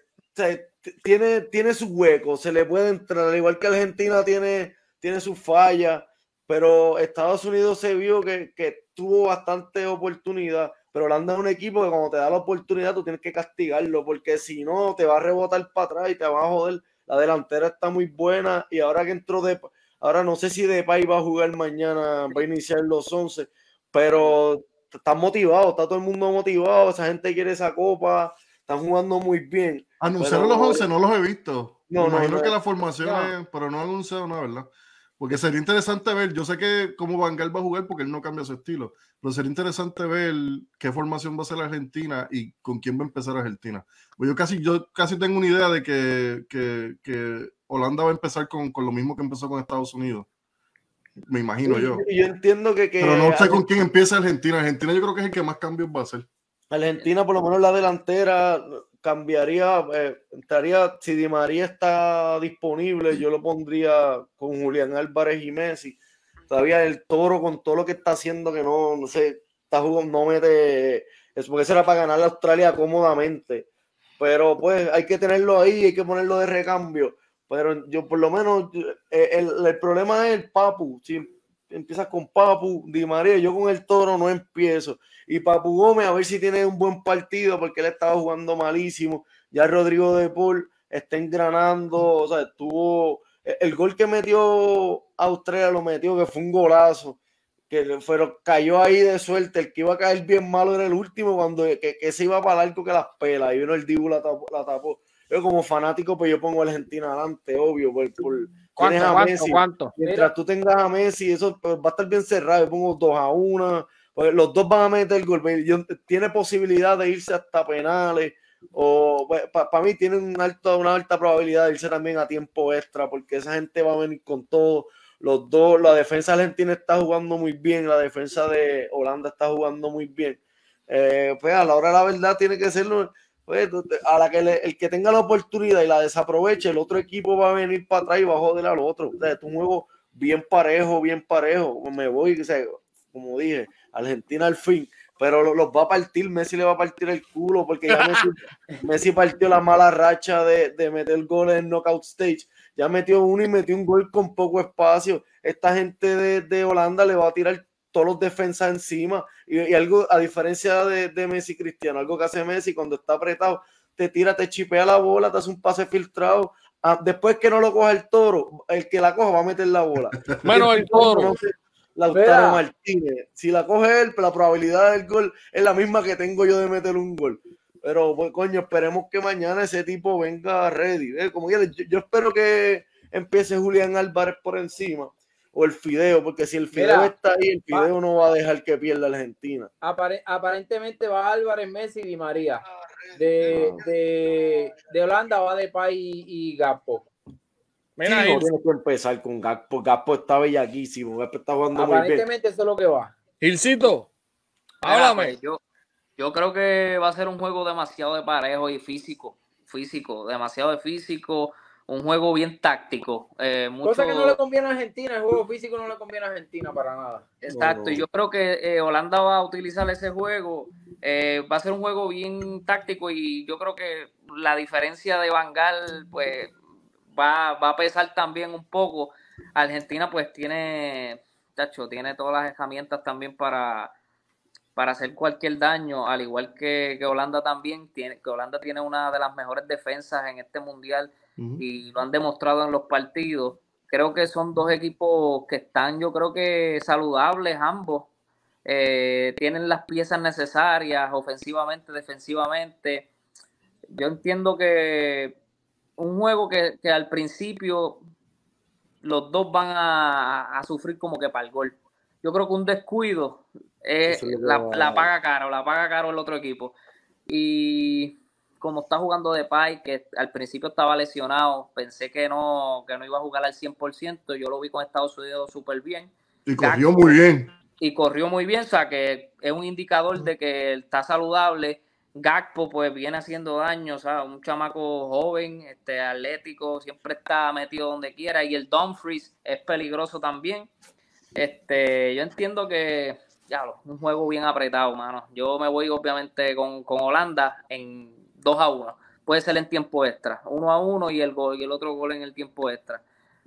tiene, tiene su hueco, se le puede entrar, al igual que Argentina tiene, tiene su falla, pero Estados Unidos se vio que, que tuvo bastante oportunidad pero Holanda es un equipo que cuando te da la oportunidad tú tienes que castigarlo, porque si no te va a rebotar para atrás y te va a joder. La delantera está muy buena y ahora que entró de ahora no sé si Depay va a jugar mañana, va a iniciar los 11, pero están motivados, está todo el mundo motivado, esa gente quiere esa copa, están jugando muy bien. Anunciaron los 11, no los he visto. No, imagino que la formación es, pero no han anunciado nada, ¿verdad? Porque sería interesante ver, yo sé que cómo Van Gaal va a jugar porque él no cambia su estilo, pero sería interesante ver qué formación va a ser Argentina y con quién va a empezar Argentina. Pues yo casi, yo casi tengo una idea de que, que, que Holanda va a empezar con, con, lo mismo que empezó con Estados Unidos. Me imagino yo. Yo entiendo que... pero no sé con quién empieza Argentina. Argentina yo creo que es el que más cambios va a hacer. Argentina, por lo menos la delantera, cambiaría, eh, entraría, si Di María está disponible, yo lo pondría con Julián Álvarez y Messi. Todavía el toro con todo lo que está haciendo, que no, no sé, está jugando, no mete, es porque será para ganar a Australia cómodamente. Pero pues hay que tenerlo ahí, hay que ponerlo de recambio. Pero yo por lo menos, eh, el, el problema es el Papu. Si empiezas con Papu, Di María, yo con el toro no empiezo y Papu Gómez a ver si tiene un buen partido porque él estaba jugando malísimo. Ya Rodrigo de Paul está engranando, o sea, tuvo el gol que metió Australia lo metió que fue un golazo que fue, cayó ahí de suerte, el que iba a caer bien malo era el último cuando que, se iba para el arco que las pelas y vino el Dibu la tapó, la tapó. Yo como fanático pues yo pongo a Argentina adelante, obvio, por, por ¿Cuánto, ¿cuánto, Mientras tú tengas a Messi, eso pues, va a estar bien cerrado. Yo pongo 2 a 1, pues, los dos van a meter el gol. Tiene posibilidad de irse hasta penales. O pues, para mí tiene un alto, una alta probabilidad de irse también a tiempo extra, porque esa gente va a venir con todo. Los dos, la defensa argentina está jugando muy bien, la defensa de Holanda está jugando muy bien. Eh, pues a la hora de la verdad tiene que ser pues, a la que el que tenga la oportunidad y la desaproveche, el otro equipo va a venir para atrás y va a joder al otro. es un juego bien parejo, bien parejo. Me voy, como dije, Argentina al fin, pero los va a partir, Messi le va a partir el culo porque ya Messi, partió la mala racha de, de meter goles en knockout stage, ya metió uno y metió un gol con poco espacio, esta gente de, de Holanda le va a tirar todos los defensas encima y, algo a diferencia de, de Messi Cristiano, algo que hace Messi cuando está apretado, te tira, te chipea la bola, te hace un pase filtrado, ah, después que no lo coja el toro, el que la coja va a meter la bola. Bueno, el toro. Lautaro Martínez. Si la coge él, la probabilidad del gol es la misma que tengo yo de meter un gol. Pero, pues, coño, esperemos que mañana ese tipo venga ready. ¿eh? Como yo, yo espero que empiece Julián Álvarez por encima o el Fideo, porque si el Fideo Mira, está ahí, el Fideo va- no va a dejar que pierda la Argentina. Apare- aparentemente va Álvarez, Messi y Di María. De, de, de Holanda va Depay y, y Gakpo. Mira, Sí, no tienes que empezar con Gakpo. Gakpo está bellaquísimo. Gakpo está jugando muy bien. Aparentemente eso es lo que va. Gilcito, Mira, háblame. pues, yo, yo creo que va a ser un juego demasiado de parejo y físico. Físico, demasiado de físico. Un juego bien táctico. eh, mucho, Cosa que no le conviene a Argentina, el juego físico no le conviene a Argentina para nada. Exacto, No, yo creo que eh, Holanda va a utilizar ese juego. eh, va a ser un juego bien táctico y yo creo que la diferencia de Bangal pues va, va a pesar también un poco. Argentina pues tiene, chacho, tiene todas las herramientas también para, para hacer cualquier daño, al igual que, que Holanda también tiene, que Holanda tiene una de las mejores defensas en este mundial Y lo han demostrado en los partidos. Creo que son dos equipos que están, yo creo que saludables ambos. Eh, tienen las piezas necesarias ofensivamente, defensivamente. Yo entiendo que un juego que, que al principio los dos van a, a sufrir como que para el gol. Yo creo que un descuido eh, la, la paga caro, la paga caro el otro equipo. Y como está jugando de Pai, que al principio estaba lesionado, pensé que no, que no iba a jugar al 100%, yo lo vi con Estados Unidos súper bien Y corrió muy bien. y corrió muy bien, o sea que es un indicador de que está saludable. Gakpo pues viene haciendo daño, o sea, un chamaco joven, este atlético, siempre está metido donde quiera y el Dumfries es peligroso también. Este, yo entiendo que ya un juego bien apretado, mano. Yo me voy obviamente con, con Holanda en 2 a 1. Puede ser en tiempo extra, 1 a 1 y el gol y el otro gol en el tiempo extra.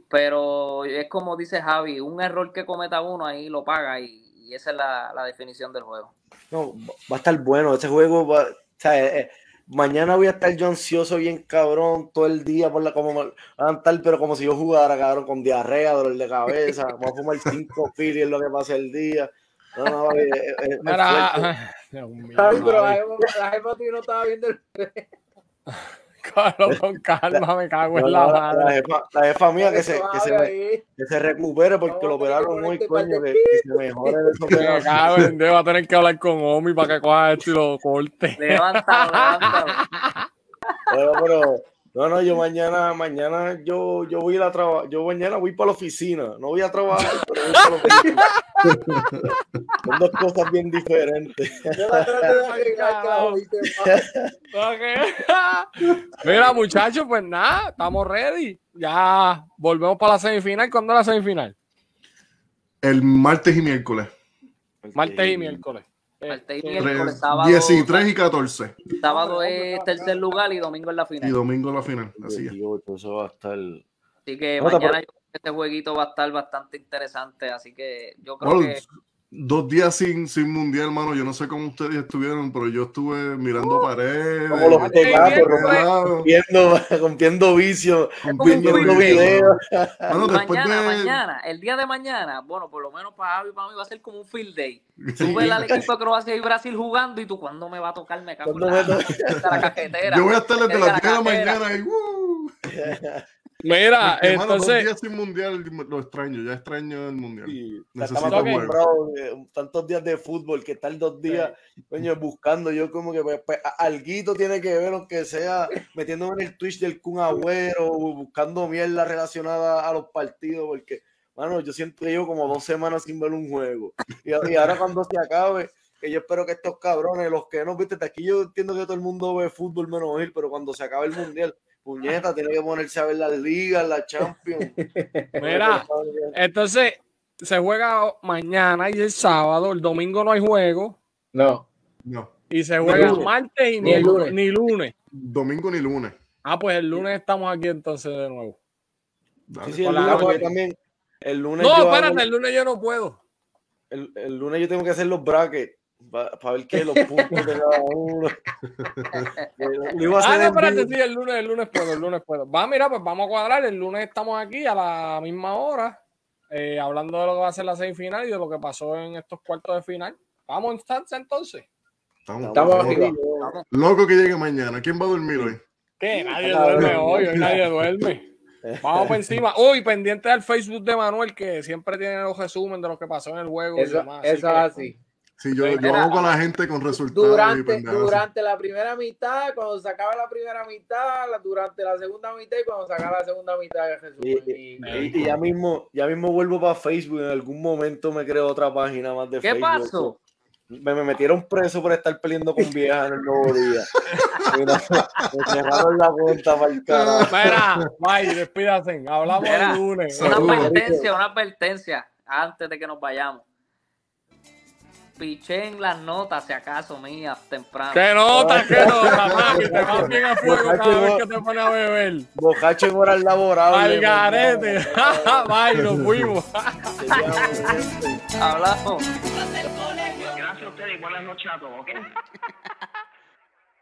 Pero es como dice Javi, un error que cometa uno ahí lo paga y, y esa es la, la definición del juego. No, va a estar bueno. Ese juego va. O sea, eh, eh, mañana voy a estar yo ansioso, bien cabrón, todo el día por la como me- van a estar, pero como si yo jugara, cabrón, con diarrea, dolor de cabeza. Vamos a fumar cinco filis, es lo que pasa el día. No, no, eh, eh, eh, pero la jefa, tuya no estaba viendo el... Carlos, con calma, me cago en la madre. la jefa, la jefa mía que se, que, se, que se recupere porque lo operaron hoy, coño, que, que se mejore de esa Me cago en Dios, va a tener que hablar con Omi para que coja esto y lo corte. Levántalo, levántalo. Bueno, pero no, no, yo mañana, mañana yo, yo voy a ir a trabajar, yo mañana voy para la oficina, no voy a trabajar, pero voy para la oficina. Son dos cosas bien diferentes. Mira, muchachos, pues nada, estamos ready. Ya volvemos para la semifinal. ¿Cuándo es la semifinal? El martes y miércoles. Martes y miércoles. Martes y Este, miércoles, sábado, 13 y 14. sábado es tercer lugar y domingo es la Y final. domingo la final. Así es. 18, eso va a estar. Así que mañana yo creo que este jueguito va a estar bastante interesante. Así que yo creo que Dos días sin, sin mundial, hermano. Yo no sé cómo ustedes estuvieron, pero yo estuve mirando paredes. Como los gatos, miércoles. rompiendo, rompiendo vicios, rompiendo videos. Bueno, mañana, de. mañana, el día de mañana, bueno, por lo menos para Javi y para mí va a ser como un field day. Tú ves al equipo de Croacia y Brasil jugando y tú, ¿cuándo me va a tocar? Me cago en ¿Cuándo la, de la cajetera. Yo voy a estar desde las 10 de la mañana y. ¡uh! Mira, Porque, hermano, dos entonces, días sin mundial lo extraño. Ya extraño el mundial. Sí, Necesito acostumbrados eh, tantos días de fútbol que estar dos días coño, buscando. Yo, como que pues, pues, a- alguito tiene que ver, aunque sea metiéndome en el Twitch del Kun Agüero, buscando mierda relacionada a los partidos, porque, mano, yo siento que llevo como dos semanas sin ver un juego. Y, y ahora, cuando se acabe, que yo espero que estos cabrones, los que no viste, aquí yo entiendo que todo el mundo ve fútbol menos él, pero cuando se acabe el mundial. Puñeta, tiene que ponerse a ver las ligas, la Champions. mira, entonces se juega mañana y el sábado. El domingo no hay juego. No. No. Y se juega martes y Ni el lunes. ni lunes. Domingo ni lunes. Ah, pues el lunes estamos aquí entonces de nuevo. Sí, sí, el lunes también. El lunes, No, yo hago- espérate, el lunes yo no puedo. el, el lunes yo tengo que hacer los brackets para ver qué los puntos de cada uno. Lo iba a Ah, no, en espérate, sí, el lunes, el lunes puedo, el lunes puedo. Va, mira, pues vamos a cuadrar. El lunes estamos aquí a la misma hora, eh, hablando de lo que va a ser la semifinal y de lo que pasó en estos cuartos de final. Vamos, instancia entonces. Estamos, Estamos loco que llegue mañana. ¿Quién va a dormir hoy? ¿Qué? Nadie duerme hoy, hoy nadie duerme. Vamos por encima. Uy, pendiente del Facebook de Manuel, que siempre tiene los resumen de lo que pasó en el juego. y Eso, demás, eso es que- así. Sí, yo, yo hago con la gente con resultados Durante, durante la primera mitad, cuando se acaba la primera mitad, la- durante la segunda mitad y cuando se acaba la segunda mitad de Jesús. Y, y- y- y ya mismo, ya mismo vuelvo para Facebook. En algún momento me creo otra página más de ¿Qué Facebook. pasó? Me, me metieron preso por estar peleando con viejas en el nuevo día. Mira, me cerraron la cuenta para el carajo. Mira, bye, despídase. Hablamos Mira, el lunes. Una advertencia, una advertencia antes de que nos vayamos. Piché en las notas, si acaso, mías, temprano. ¿Qué nota, qué nota, papi? Te vas bien a fuego cada vez que te pones a beber. Bocacho en horas laborables. Al garete. Bye, nos fuimos. Hablamos. Gracias a ustedes y buenas noches a todos, ¿ok?